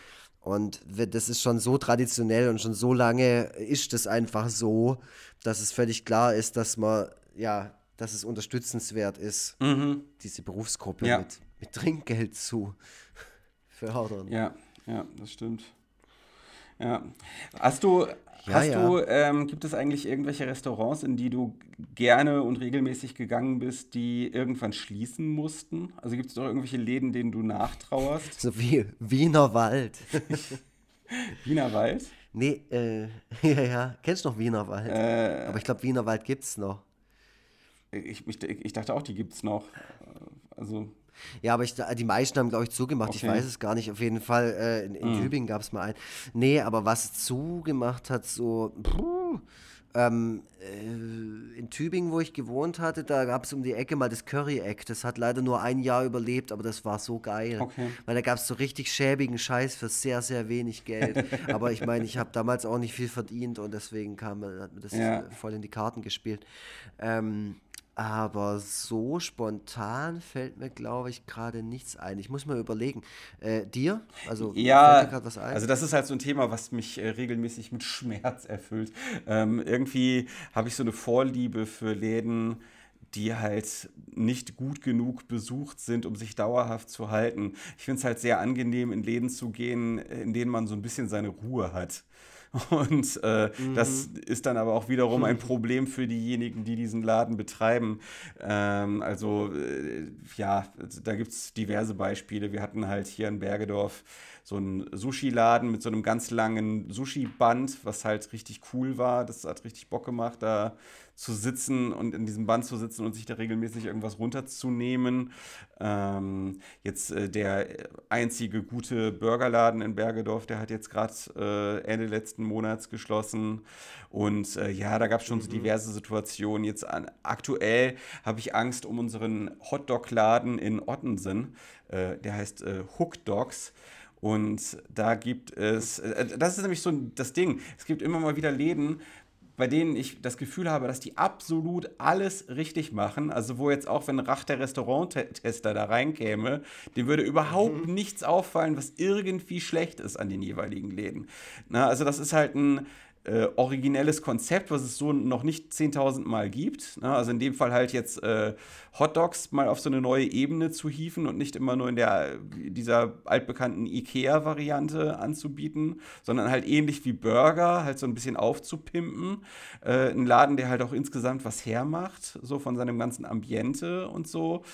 Und das ist schon so traditionell und schon so lange ist es einfach so, dass es völlig klar ist, dass man, ja, dass es unterstützenswert ist, mhm. diese Berufsgruppe ja. mit, mit Trinkgeld zu fördern. Ja, ja, das stimmt. Ja. Hast du, ja, Hast ja. du, ähm, gibt es eigentlich irgendwelche Restaurants, in die du gerne und regelmäßig gegangen bist, die irgendwann schließen mussten? Also gibt es doch irgendwelche Läden, denen du nachtrauerst? So wie Wiener Wald. Wiener Wald? Nee, äh, ja, ja. Kennst du noch Wiener Wald? Äh, Aber ich glaube, Wiener Wald gibt es noch. Ich, ich, ich dachte auch, die gibt es noch. Also. Ja, aber ich, die meisten haben, glaube ich, zugemacht. Okay. Ich weiß es gar nicht. Auf jeden Fall, äh, in, in mm. Tübingen gab es mal einen. Nee, aber was zugemacht hat, so. Puh, ähm, äh, in Tübingen, wo ich gewohnt hatte, da gab es um die Ecke mal das Curry-Eck. Das hat leider nur ein Jahr überlebt, aber das war so geil. Okay. Weil da gab es so richtig schäbigen Scheiß für sehr, sehr wenig Geld. aber ich meine, ich habe damals auch nicht viel verdient und deswegen kam, hat mir das ja. voll in die Karten gespielt. Ähm, Aber so spontan fällt mir, glaube ich, gerade nichts ein. Ich muss mal überlegen. Äh, dir? Also ja, fällt dir was ein? also das ist halt so ein Thema, was mich äh, regelmäßig mit Schmerz erfüllt. Ähm, irgendwie habe ich so eine Vorliebe für Läden, die halt nicht gut genug besucht sind, um sich dauerhaft zu halten. Ich finde es halt sehr angenehm, in Läden zu gehen, in denen man so ein bisschen seine Ruhe hat. Und äh, mhm. das ist dann aber auch wiederum ein Problem für diejenigen, die diesen Laden betreiben. Ähm, also äh, ja, da gibt es diverse Beispiele. Wir hatten halt hier in Bergedorf so einen Sushi-Laden mit so einem ganz langen Sushi-Band, was halt richtig cool war. Das hat richtig Bock gemacht, da zu sitzen und in diesem Band zu sitzen und sich da regelmäßig irgendwas runterzunehmen. Ähm, jetzt äh, der einzige gute Burgerladen in Bergedorf, der hat jetzt gerade äh, Ende letzten Monats geschlossen. Und äh, ja, da gab es schon mhm. so diverse Situationen. Jetzt an, aktuell habe ich Angst um unseren Hotdog-Laden in Ottensen. Äh, der heißt äh, Hook Dogs. Und da gibt es, äh, das ist nämlich so das Ding, es gibt immer mal wieder Läden, bei denen ich das Gefühl habe, dass die absolut alles richtig machen. Also wo jetzt auch, wenn Rach der Restauranttester da reinkäme, dem würde überhaupt mhm. nichts auffallen, was irgendwie schlecht ist an den jeweiligen Läden. Na, also das ist halt ein äh, originelles Konzept, was es so noch nicht 10.000 Mal gibt. Ne? Also in dem Fall halt jetzt äh, Hot Dogs mal auf so eine neue Ebene zu hieven und nicht immer nur in der, dieser altbekannten Ikea-Variante anzubieten, sondern halt ähnlich wie Burger, halt so ein bisschen aufzupimpen. Äh, ein Laden, der halt auch insgesamt was hermacht, so von seinem ganzen Ambiente und so.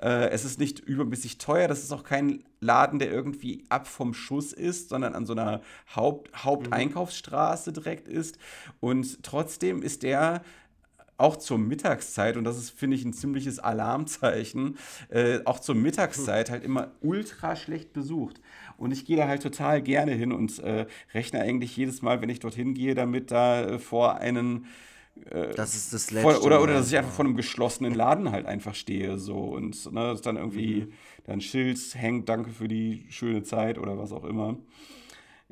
Äh, es ist nicht übermäßig teuer, das ist auch kein Laden, der irgendwie ab vom Schuss ist, sondern an so einer Haupt Haupteinkaufsstraße direkt ist. Und trotzdem ist der auch zur Mittagszeit, und das ist, finde ich, ein ziemliches Alarmzeichen, äh, auch zur Mittagszeit halt immer ultra schlecht besucht. Und ich gehe da halt total gerne hin und äh, rechne eigentlich jedes Mal, wenn ich dorthin gehe, damit da äh, vor einen äh, das ist das Letzte. Vor, oder, oder dass ich einfach vor einem geschlossenen Laden halt einfach stehe so und ne, dass dann irgendwie mhm. dann Schild hängt, danke für die schöne Zeit oder was auch immer.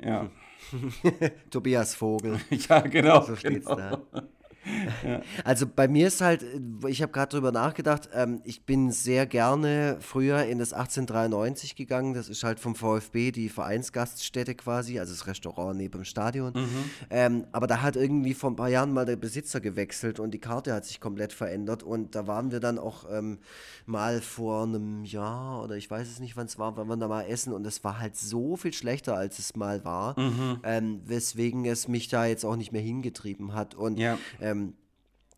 Ja. Tobias Vogel. ja, genau. So steht's genau. da. Also bei mir ist halt, ich habe gerade drüber nachgedacht, ähm, ich bin sehr gerne früher in das 1893 gegangen. Das ist halt vom VfB die Vereinsgaststätte quasi, also das Restaurant neben dem Stadion. Mhm. Ähm, aber da hat irgendwie vor ein paar Jahren mal der Besitzer gewechselt und die Karte hat sich komplett verändert. Und da waren wir dann auch ähm, mal vor einem Jahr oder ich weiß es nicht, wann es war, wann wir da mal essen und es war halt so viel schlechter, als es mal war, mhm. Ähm, weswegen es mich da jetzt auch nicht mehr hingetrieben hat. Und ja. Ähm,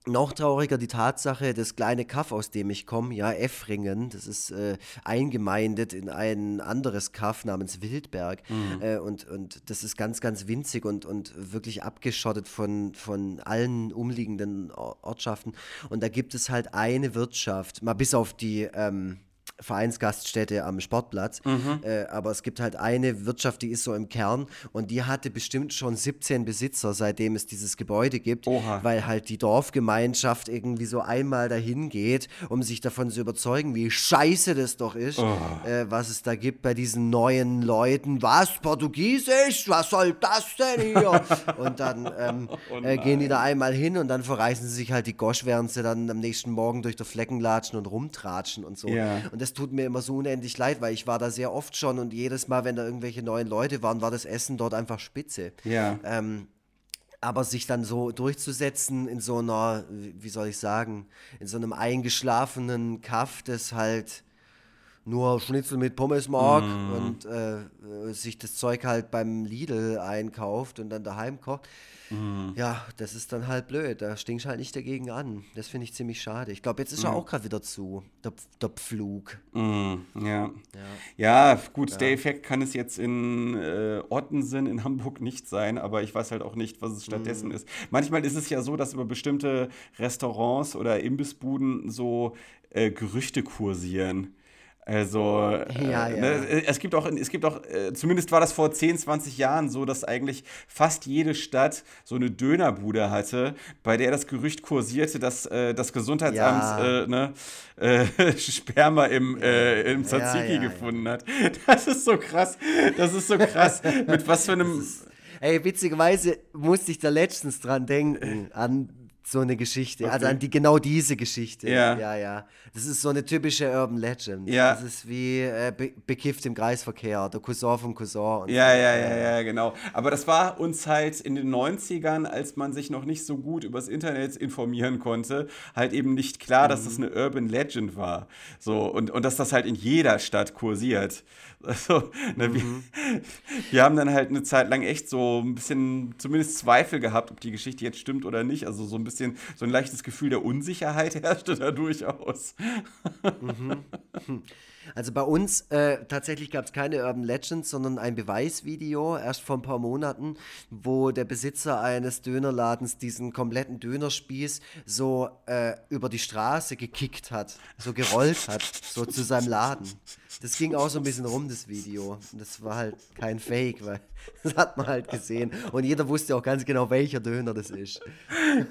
noch trauriger die Tatsache, das kleine Kaff, aus dem ich komme, ja, Effringen, das ist äh, eingemeindet in ein anderes Kaff namens Wildberg. Mhm. Äh, und, und das ist ganz, ganz winzig und, und wirklich abgeschottet von, von allen umliegenden Ortschaften. Und da gibt es halt eine Wirtschaft, mal bis auf die. Ähm, Vereinsgaststätte am Sportplatz. Mhm. Äh, aber es gibt halt eine Wirtschaft, die ist so im Kern und die hatte bestimmt schon 17 Besitzer, seitdem es dieses Gebäude gibt, Oha. weil halt die Dorfgemeinschaft irgendwie so einmal dahin geht, um sich davon zu überzeugen, wie scheiße das doch ist, oh. äh, was es da gibt bei diesen neuen Leuten. Was, Portugiesisch? Was soll das denn hier? und dann ähm, oh äh, gehen die da einmal hin und dann verreißen sie sich halt die Gosch, während sie dann am nächsten Morgen durch die Flecken latschen und rumtratschen und so. Ja. Und das tut mir immer so unendlich leid, weil ich war da sehr oft schon und jedes Mal, wenn da irgendwelche neuen Leute waren, war das Essen dort einfach spitze. Ja. Ähm, aber sich dann so durchzusetzen in so einer, wie soll ich sagen, in so einem eingeschlafenen Kaff, das halt nur Schnitzel mit Pommes mag mm. und äh, sich das Zeug halt beim Lidl einkauft und dann daheim kocht. Mhm. Ja, das ist dann halt blöd. Da stinkst halt nicht dagegen an. Das finde ich ziemlich schade. Ich glaube, jetzt ist mhm. er auch gerade wieder zu, der, der Pflug. Mhm. Ja. ja. ja. gut, ja. der Effekt kann es jetzt in äh, Ottensen in Hamburg nicht sein, aber ich weiß halt auch nicht, was es stattdessen mhm. ist. Manchmal ist es ja so, dass über bestimmte Restaurants oder Imbissbuden so äh, Gerüchte kursieren also, ja, äh, ne, ja. es gibt auch, es gibt auch, äh, zumindest war das vor 10, 20 Jahren so, dass eigentlich fast jede Stadt so eine Dönerbude hatte, bei der das Gerücht kursierte, dass äh, das Gesundheitsamt ja. Äh, ne, äh, Sperma im, äh, im Tzatziki gefunden hat. Das ist so krass. Das ist so krass. Mit was für einem. Ey, witzigerweise musste ich da letztens dran denken, an so eine Geschichte. Okay. Also an die genau diese Geschichte. Ja. ja, ja. Das ist so eine typische Urban Legend. Ja. Das ist wie äh, be bekifft im Kreisverkehr, der Cousin vom Cousin. Ja, so. ja, ja, ja, genau. Aber das war uns halt in den 90ern, als man sich noch nicht so gut übers Internet informieren konnte, halt eben nicht klar, dass das eine Urban Legend war. So, und, und dass das halt in jeder Stadt kursiert. Also, ne, wir, wir haben dann halt eine Zeit lang echt so ein bisschen zumindest Zweifel gehabt, ob die Geschichte jetzt stimmt oder nicht. Also so ein bisschen, so ein leichtes Gefühl der Unsicherheit herrschte da durchaus. Also bei uns äh, tatsächlich gab es keine Urban Legends, sondern ein Beweisvideo erst vor ein paar Monaten, wo der Besitzer eines Dönerladens diesen kompletten Dönerspieß so äh, über die Straße gekickt hat, so gerollt hat, so zu seinem Laden. Das ging auch so ein bisschen rum, das Video. Und das war halt kein Fake, weil das hat man halt gesehen. Und jeder wusste auch ganz genau, welcher Döner das ist.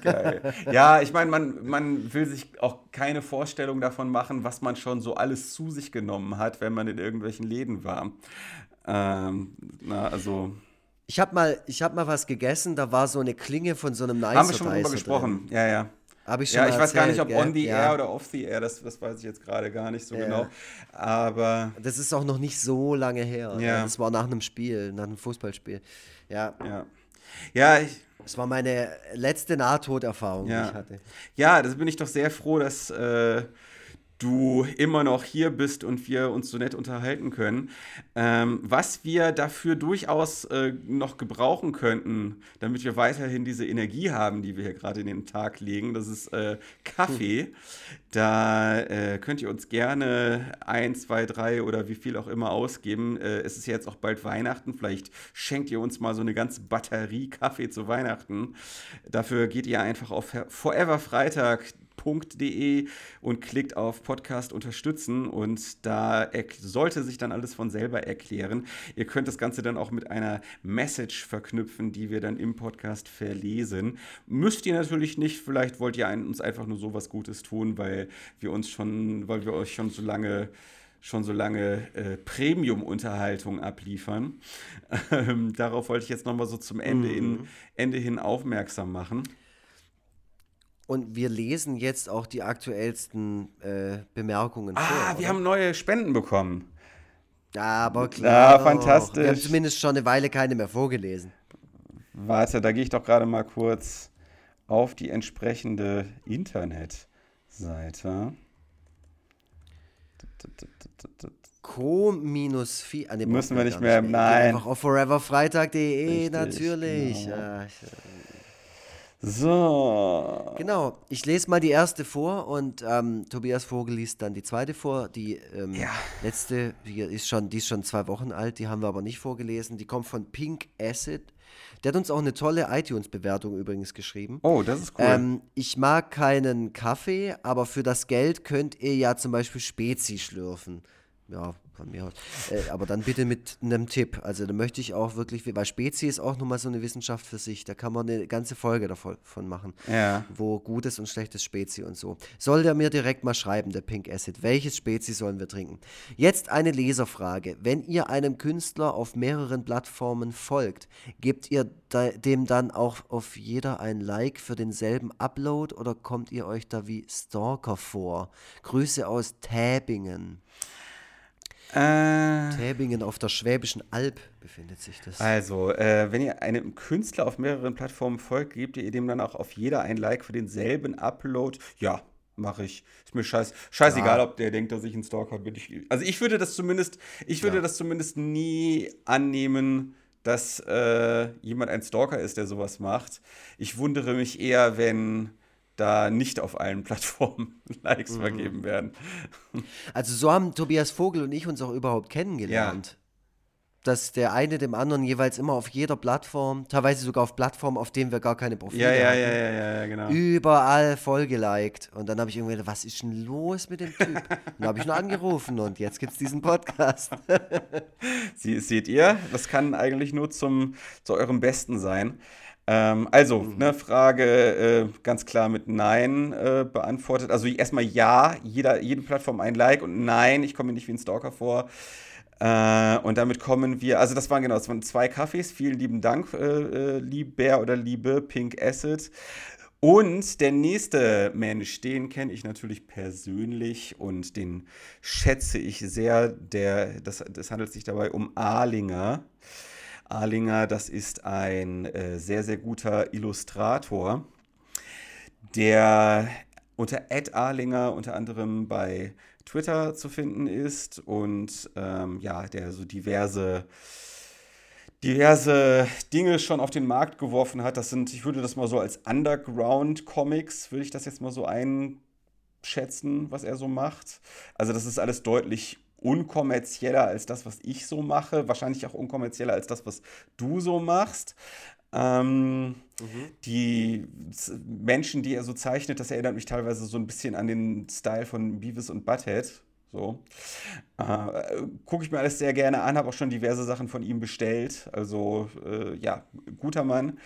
Geil. Ja, ich meine, man, man will sich auch keine Vorstellung davon machen, was man schon so alles zu sich genommen hat, wenn man in irgendwelchen Läden war. Ähm, na, also. Ich habe mal, ich hab mal was gegessen, da war so eine Klinge von so einem Nicer haben wir schon drüber gesprochen. Ja, ja. Habe ich schon Ja, ich weiß gar nicht, ob erzählt, on the gell? air Ja. oder off the air, das, das weiß ich jetzt gerade gar nicht so Ja. genau. Aber Das ist auch noch nicht so lange her. Ja. Das war nach einem Spiel, nach einem Fußballspiel. Ja, ja. Ja, ich, das war meine letzte Nahtoderfahrung, die Ja. ich hatte. Ja, da bin ich doch sehr froh, dass äh, du immer noch hier bist und wir uns so nett unterhalten können. Ähm, was wir dafür durchaus äh, noch gebrauchen könnten, damit wir weiterhin diese Energie haben, die wir hier gerade in den Tag legen, das ist äh, Kaffee. Da äh, könnt ihr uns gerne ein, zwei, drei oder wie viel auch immer ausgeben. Äh, es ist jetzt auch bald Weihnachten. Vielleicht schenkt ihr uns mal so eine ganze Batterie Kaffee zu Weihnachten. Dafür geht ihr einfach auf foreverfreitag.de und klickt auf Podcast unterstützen und da sollte sich dann alles von selber erklären. Ihr könnt das Ganze dann auch mit einer Message verknüpfen, die wir dann im Podcast verlesen. Müsst ihr natürlich nicht, vielleicht wollt ihr uns einfach nur so was Gutes tun, weil wir uns schon, weil wir euch schon so lange schon so lange äh, Premium-Unterhaltung abliefern. Ähm, darauf wollte ich jetzt nochmal so zum Ende, in, Ende hin aufmerksam machen. Und wir lesen jetzt auch die aktuellsten äh, Bemerkungen vor. Ah, wir oder? haben neue Spenden bekommen. Aber klar. doch. fantastisch. Wir haben zumindest schon eine Weile keine mehr vorgelesen. Warte, da gehe ich doch gerade mal kurz auf die entsprechende Internetseite. Co minus 4. Ah, nee, Müssen wir nicht mehr, nein. Einfach auf foreverfreitag.de, natürlich. genau. Ja, ich, So. Genau, ich lese mal die erste vor und ähm, Tobias Vogel liest dann die zweite vor. Die ähm, Ja. letzte, die ist, schon, die ist schon zwei Wochen alt, die haben wir aber nicht vorgelesen. Die kommt von Pink Acid. Der hat uns auch eine tolle iTunes-Bewertung übrigens geschrieben. Oh, das ist cool. Ähm, ich mag keinen Kaffee, aber für das Geld könnt ihr ja zum Beispiel Spezi schlürfen. Ja, von mir aus. Äh, aber dann bitte mit einem Tipp. Also da möchte ich auch wirklich, weil Spezi ist auch nochmal so eine Wissenschaft für sich. Da kann man eine ganze Folge davon von machen. Ja. Wo gutes und schlechtes Spezi und so. Soll der mir direkt mal schreiben, der Pink Acid. Welches Spezi sollen wir trinken? Jetzt eine Leserfrage. Wenn ihr einem Künstler auf mehreren Plattformen folgt, gebt ihr dem dann auch auf jeder ein Like für denselben Upload oder kommt ihr euch da wie Stalker vor? Grüße aus Täbingen. Äh, Täbingen auf der Schwäbischen Alb befindet sich das. also, äh, wenn ihr einem Künstler auf mehreren Plattformen folgt, gebt ihr dem dann auch auf jeder ein Like für denselben Upload? Ja, mache ich. Ist mir scheiß, scheißegal, Ja. ob der denkt, dass ich ein Stalker bin. Ich, also ich würde das zumindest, ich würde Ja. das zumindest nie annehmen, dass äh, jemand ein Stalker ist, der sowas macht. Ich wundere mich eher, wenn da nicht auf allen Plattformen Likes vergeben werden. Also so haben Tobias Vogel und ich uns auch überhaupt kennengelernt. Dass der eine dem anderen jeweils immer auf jeder Plattform, teilweise sogar auf Plattformen, auf denen wir gar keine Profile Ja, ja, hatten, ja, ja, ja, ja, genau. überall voll geliked. Und dann habe ich irgendwie gedacht, was ist denn los mit dem Typ? dann habe ich nur angerufen und jetzt gibt es diesen Podcast. Sie, seht ihr, das kann eigentlich nur zum, zu eurem Besten sein. Ähm, also, ne, Frage äh, ganz klar mit Nein äh, beantwortet. Also erstmal ja, jeder, jede Plattform ein Like und nein, ich komme mir nicht wie ein Stalker vor. Äh, und damit kommen wir, also das waren genau, das waren zwei Kaffees. Vielen lieben Dank, äh, äh, lieber oder liebe Pink Acid. Und der nächste Mensch, den kenne ich natürlich persönlich und den schätze ich sehr. Der, das, das handelt sich dabei um Ahlinger. Ahlinger, das ist ein äh, sehr, sehr guter Illustrator, der unter Ed Ahlinger unter anderem bei Twitter zu finden ist und ähm, ja, der so diverse diverse Dinge schon auf den Markt geworfen hat. Das sind, ich würde das mal so als Underground-Comics, würde ich das jetzt mal so einschätzen, was er so macht. Also das ist alles deutlich unkommerzieller als das, was ich so mache. Wahrscheinlich auch unkommerzieller als das, was du so machst. Ähm, mhm. Die Menschen, die er so zeichnet, das erinnert mich teilweise so ein bisschen an den Style von Beavis und Butthead. So. Äh, Gucke ich mir alles sehr gerne an, habe auch schon diverse Sachen von ihm bestellt. Also äh, ja, guter Mann.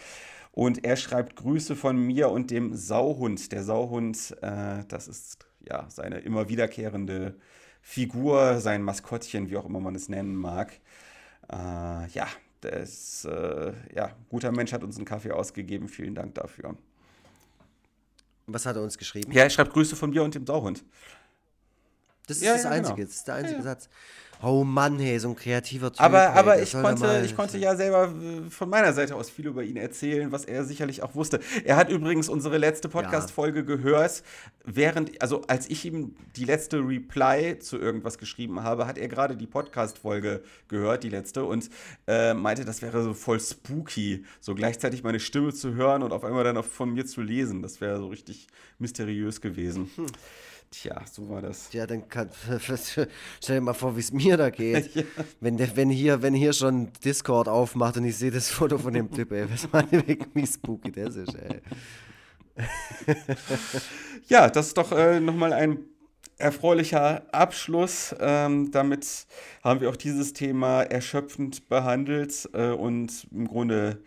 Und er schreibt Grüße von mir und dem Sauhund. Der Sauhund, äh, das ist ja seine immer wiederkehrende Figur, sein Maskottchen, wie auch immer man es nennen mag. Äh, ja, ist, äh, ja, guter Mensch hat uns einen Kaffee ausgegeben. Vielen Dank dafür. Was hat er uns geschrieben? Ja, er schreibt Grüße von mir und dem Sauhund. Das ist ja, das ja, Einzige, genau. das ist der einzige ja, Satz. Oh Mann, hey, so ein kreativer Typ. Aber, aber ey, ich, konnte, ich konnte ja selber äh, von meiner Seite aus viel über ihn erzählen, was er sicherlich auch wusste. Er hat übrigens unsere letzte Podcast-Folge gehört, während, also als ich ihm die letzte Reply zu irgendwas geschrieben habe, hat er gerade die Podcast-Folge gehört, die letzte, und äh, meinte, das wäre so voll spooky, so gleichzeitig meine Stimme zu hören und auf einmal dann auch von mir zu lesen. Das wäre so richtig mysteriös gewesen. Hm. Tja, so war das. Ja, dann kann, stell dir mal vor, wie es mir da geht. ja. wenn, der, wenn, hier, wenn hier schon Discord aufmacht und ich sehe das Foto von dem Typ, ey, was meine ich, wie spooky das ist, ey. ja, das ist doch äh, nochmal ein erfreulicher Abschluss. Ähm, damit haben wir auch dieses Thema erschöpfend behandelt äh, und im Grunde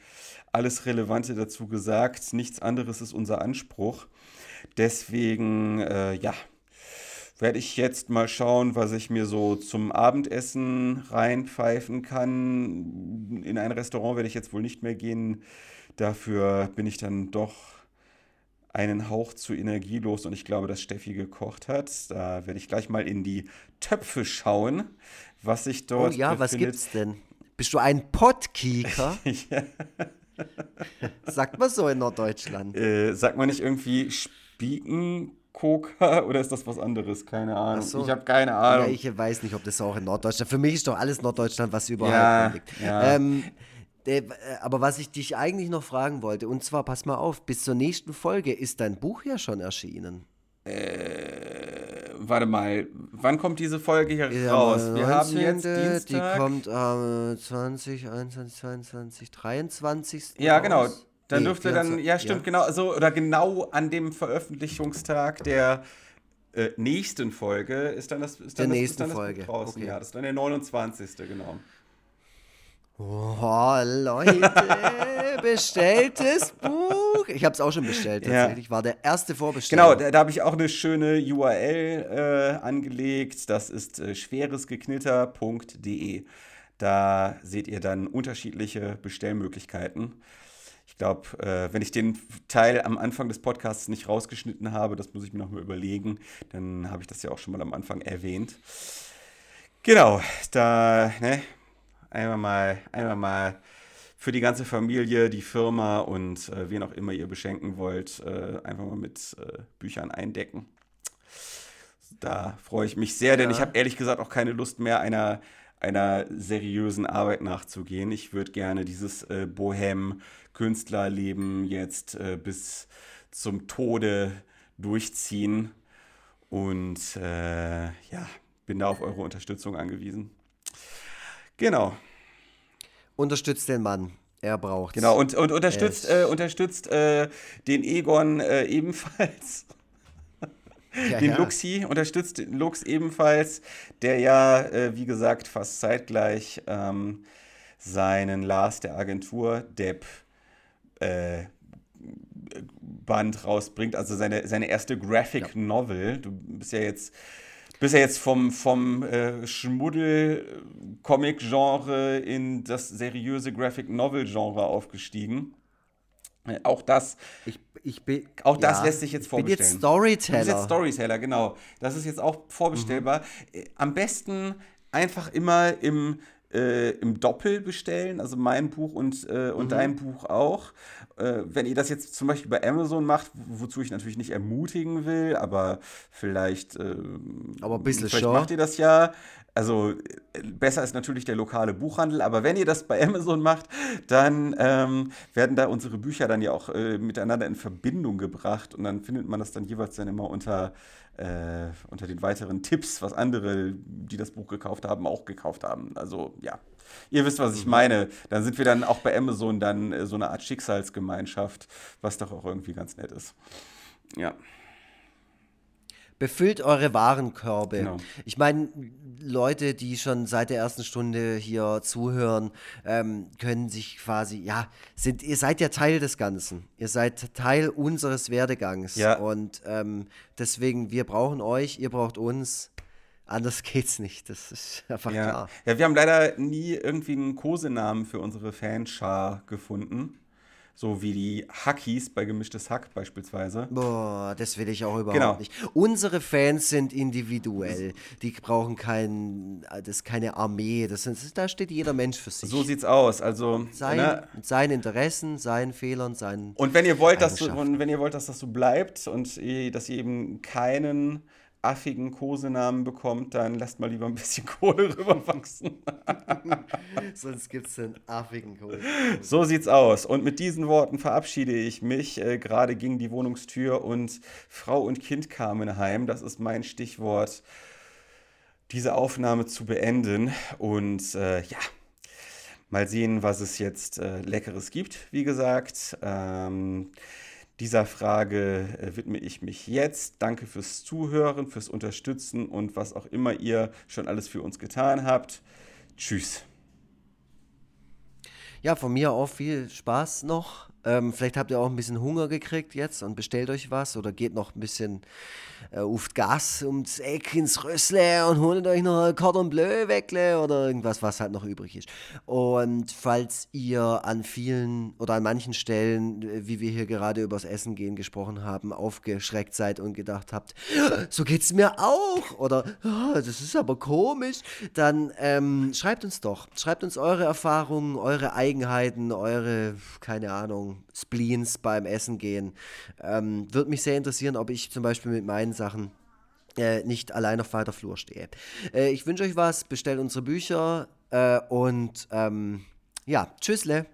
alles Relevante dazu gesagt. Nichts anderes ist unser Anspruch. Deswegen, äh, ja, werde ich jetzt mal schauen, was ich mir so zum Abendessen reinpfeifen kann. In ein Restaurant werde ich jetzt wohl nicht mehr gehen. Dafür bin ich dann doch einen Hauch zu energielos und ich glaube, dass Steffi gekocht hat. Da werde ich gleich mal in die Töpfe schauen, was sich dort. Oh ja, befindet. was gibt's denn? Bist du ein Pottkieker? ja. Sagt man so in Norddeutschland. Äh, sagt man nicht irgendwie Spieken Coca oder ist das was anderes? Keine Ahnung. So. Ich habe keine Ahnung. Ja, ich weiß nicht, ob das auch in Norddeutschland. Für mich ist doch alles Norddeutschland, was überall ja, liegt. Ja. Ähm, äh, aber was ich dich eigentlich noch fragen wollte, und zwar, pass mal auf, bis zur nächsten Folge ist dein Buch ja schon erschienen. Äh, warte mal, wann kommt diese Folge hier ja, raus? Wir 19. haben jetzt Dienstag. Die kommt am äh, 20, 21, 22, 23. Ja, genau. Dann nee, dürfte dann, ja stimmt, ja. genau, so, oder genau an dem Veröffentlichungstag der äh, nächsten Folge ist dann das, ist dann der das, nächsten das Folge. draußen. Okay. Ja, das ist dann der 29. genau. Oh, Leute, bestelltes Buch. Ich habe es auch schon bestellt, tatsächlich. Ja. War der erste Vorbesteller. Genau, da, da habe ich auch eine schöne URL äh, angelegt. Das ist äh, schweresgeknitter.de. Da seht ihr dann unterschiedliche Bestellmöglichkeiten. Ich glaube, äh, wenn ich den Teil am Anfang des Podcasts nicht rausgeschnitten habe, das muss ich mir nochmal überlegen, dann habe ich das ja auch schon mal am Anfang erwähnt. Genau, da, ne, einmal mal, einmal mal für die ganze Familie, die Firma und äh, wen auch immer ihr beschenken wollt, äh, einfach mal mit äh, Büchern eindecken. Da freue ich mich sehr, denn ja. ich habe ehrlich gesagt auch keine Lust mehr, einer, einer seriösen Arbeit nachzugehen. Ich würde gerne dieses äh, Bohem Künstlerleben jetzt äh, bis zum Tode durchziehen. Und äh, ja, bin da auf eure Unterstützung angewiesen. Genau. Unterstützt den Mann. Er braucht Genau, und, und unterstützt, äh, unterstützt äh, den Egon äh, ebenfalls. Ja, den ja. Luxi, unterstützt den Lux ebenfalls, der ja, äh, wie gesagt, fast zeitgleich ähm, seinen Lars der Agentur, Depp, äh, Band rausbringt, also seine, seine erste Graphic ja. Novel. Du bist ja jetzt, bist ja jetzt vom, vom äh, Schmuddel-Comic-Genre in das seriöse Graphic Novel-Genre aufgestiegen. Äh, Auch das, Ich, ich bin, auch das ja, lässt sich jetzt Ich bin vorbestellen. jetzt Du bist Storyteller. jetzt Storyteller, genau. Das ist jetzt auch vorbestellbar. Äh, Am besten einfach immer im, äh, im Doppel bestellen, also mein Buch und, äh, und dein Buch auch. Äh, wenn ihr das jetzt zum Beispiel bei Amazon macht, wo- wozu ich natürlich nicht ermutigen will, aber vielleicht, ähm, Aber ein bisschen vielleicht schon. macht ihr das ja. Also äh, besser ist natürlich der lokale Buchhandel, aber wenn ihr das bei Amazon macht, dann ähm, werden da unsere Bücher dann ja auch äh, miteinander in Verbindung gebracht und dann findet man das dann jeweils dann immer unter, äh, unter den weiteren Tipps, was andere, die das Buch gekauft haben, auch gekauft haben. Also ja, ihr wisst, was ich meine. Dann sind wir dann auch bei Amazon dann äh, so eine Art Schicksalsgemeinschaft, was doch auch irgendwie ganz nett ist. Ja. Befüllt eure Warenkörbe. Genau. Ich meine, Leute, die schon seit der ersten Stunde hier zuhören, ähm, können sich quasi, ja, sind, ihr seid ja Teil des Ganzen. Ihr seid Teil unseres Werdegangs. Ja. Und ähm, deswegen, wir brauchen euch, ihr braucht uns. Anders geht's nicht. Das ist einfach Ja. klar. ja, wir haben leider nie irgendwie einen Kosenamen für unsere Fanschar gefunden. So wie die Hackies bei Gemischtes Hack beispielsweise. Boah, das will ich auch überhaupt Genau. nicht. Unsere Fans sind individuell. Die brauchen kein, das ist keine Armee. Das sind, da steht jeder Mensch für sich. So sieht's aus. Also, sein, ne? seinen Interessen, seinen Fehlern, seinen. Und wenn ihr wollt, dass Eigenschaften. und wenn ihr wollt, dass das so bleibt und ihr, dass ihr eben keinen affigen Kosenamen bekommt, dann lasst mal lieber ein bisschen Kohle rüberwachsen. Sonst gibt es einen affigen Kohl. So sieht's aus. Und mit diesen Worten verabschiede ich mich. Äh, Gerade ging die Wohnungstür und Frau und Kind kamen heim. Das ist mein Stichwort, diese Aufnahme zu beenden. Und äh, ja, mal sehen, was es jetzt äh, Leckeres gibt. Wie gesagt, ähm, dieser Frage äh, widme ich mich jetzt. Danke fürs Zuhören, fürs Unterstützen und was auch immer ihr schon alles für uns getan habt. Tschüss. Ja, von mir auch viel Spaß noch. Ähm, vielleicht habt ihr auch ein bisschen Hunger gekriegt jetzt und bestellt euch was oder geht noch ein bisschen auf die Gas ums Eck ins Rössle und holt euch noch ein Cordon Bleu wegle oder irgendwas, was halt noch übrig ist. Und falls ihr an vielen oder an manchen Stellen, äh, wie wir hier gerade übers Essen gehen gesprochen haben, aufgeschreckt seid und gedacht habt, so geht's mir auch oder "Ah, das ist aber komisch, dann ähm, schreibt uns doch. Schreibt uns eure Erfahrungen, eure Eigenheiten, eure, keine Ahnung, Spleens beim Essen gehen. Ähm, Würde mich sehr interessieren, ob ich zum Beispiel mit meinen Sachen äh, nicht allein auf weiter Flur stehe. Äh, ich wünsche euch was, bestellt unsere Bücher äh, und ähm, ja, tschüssle.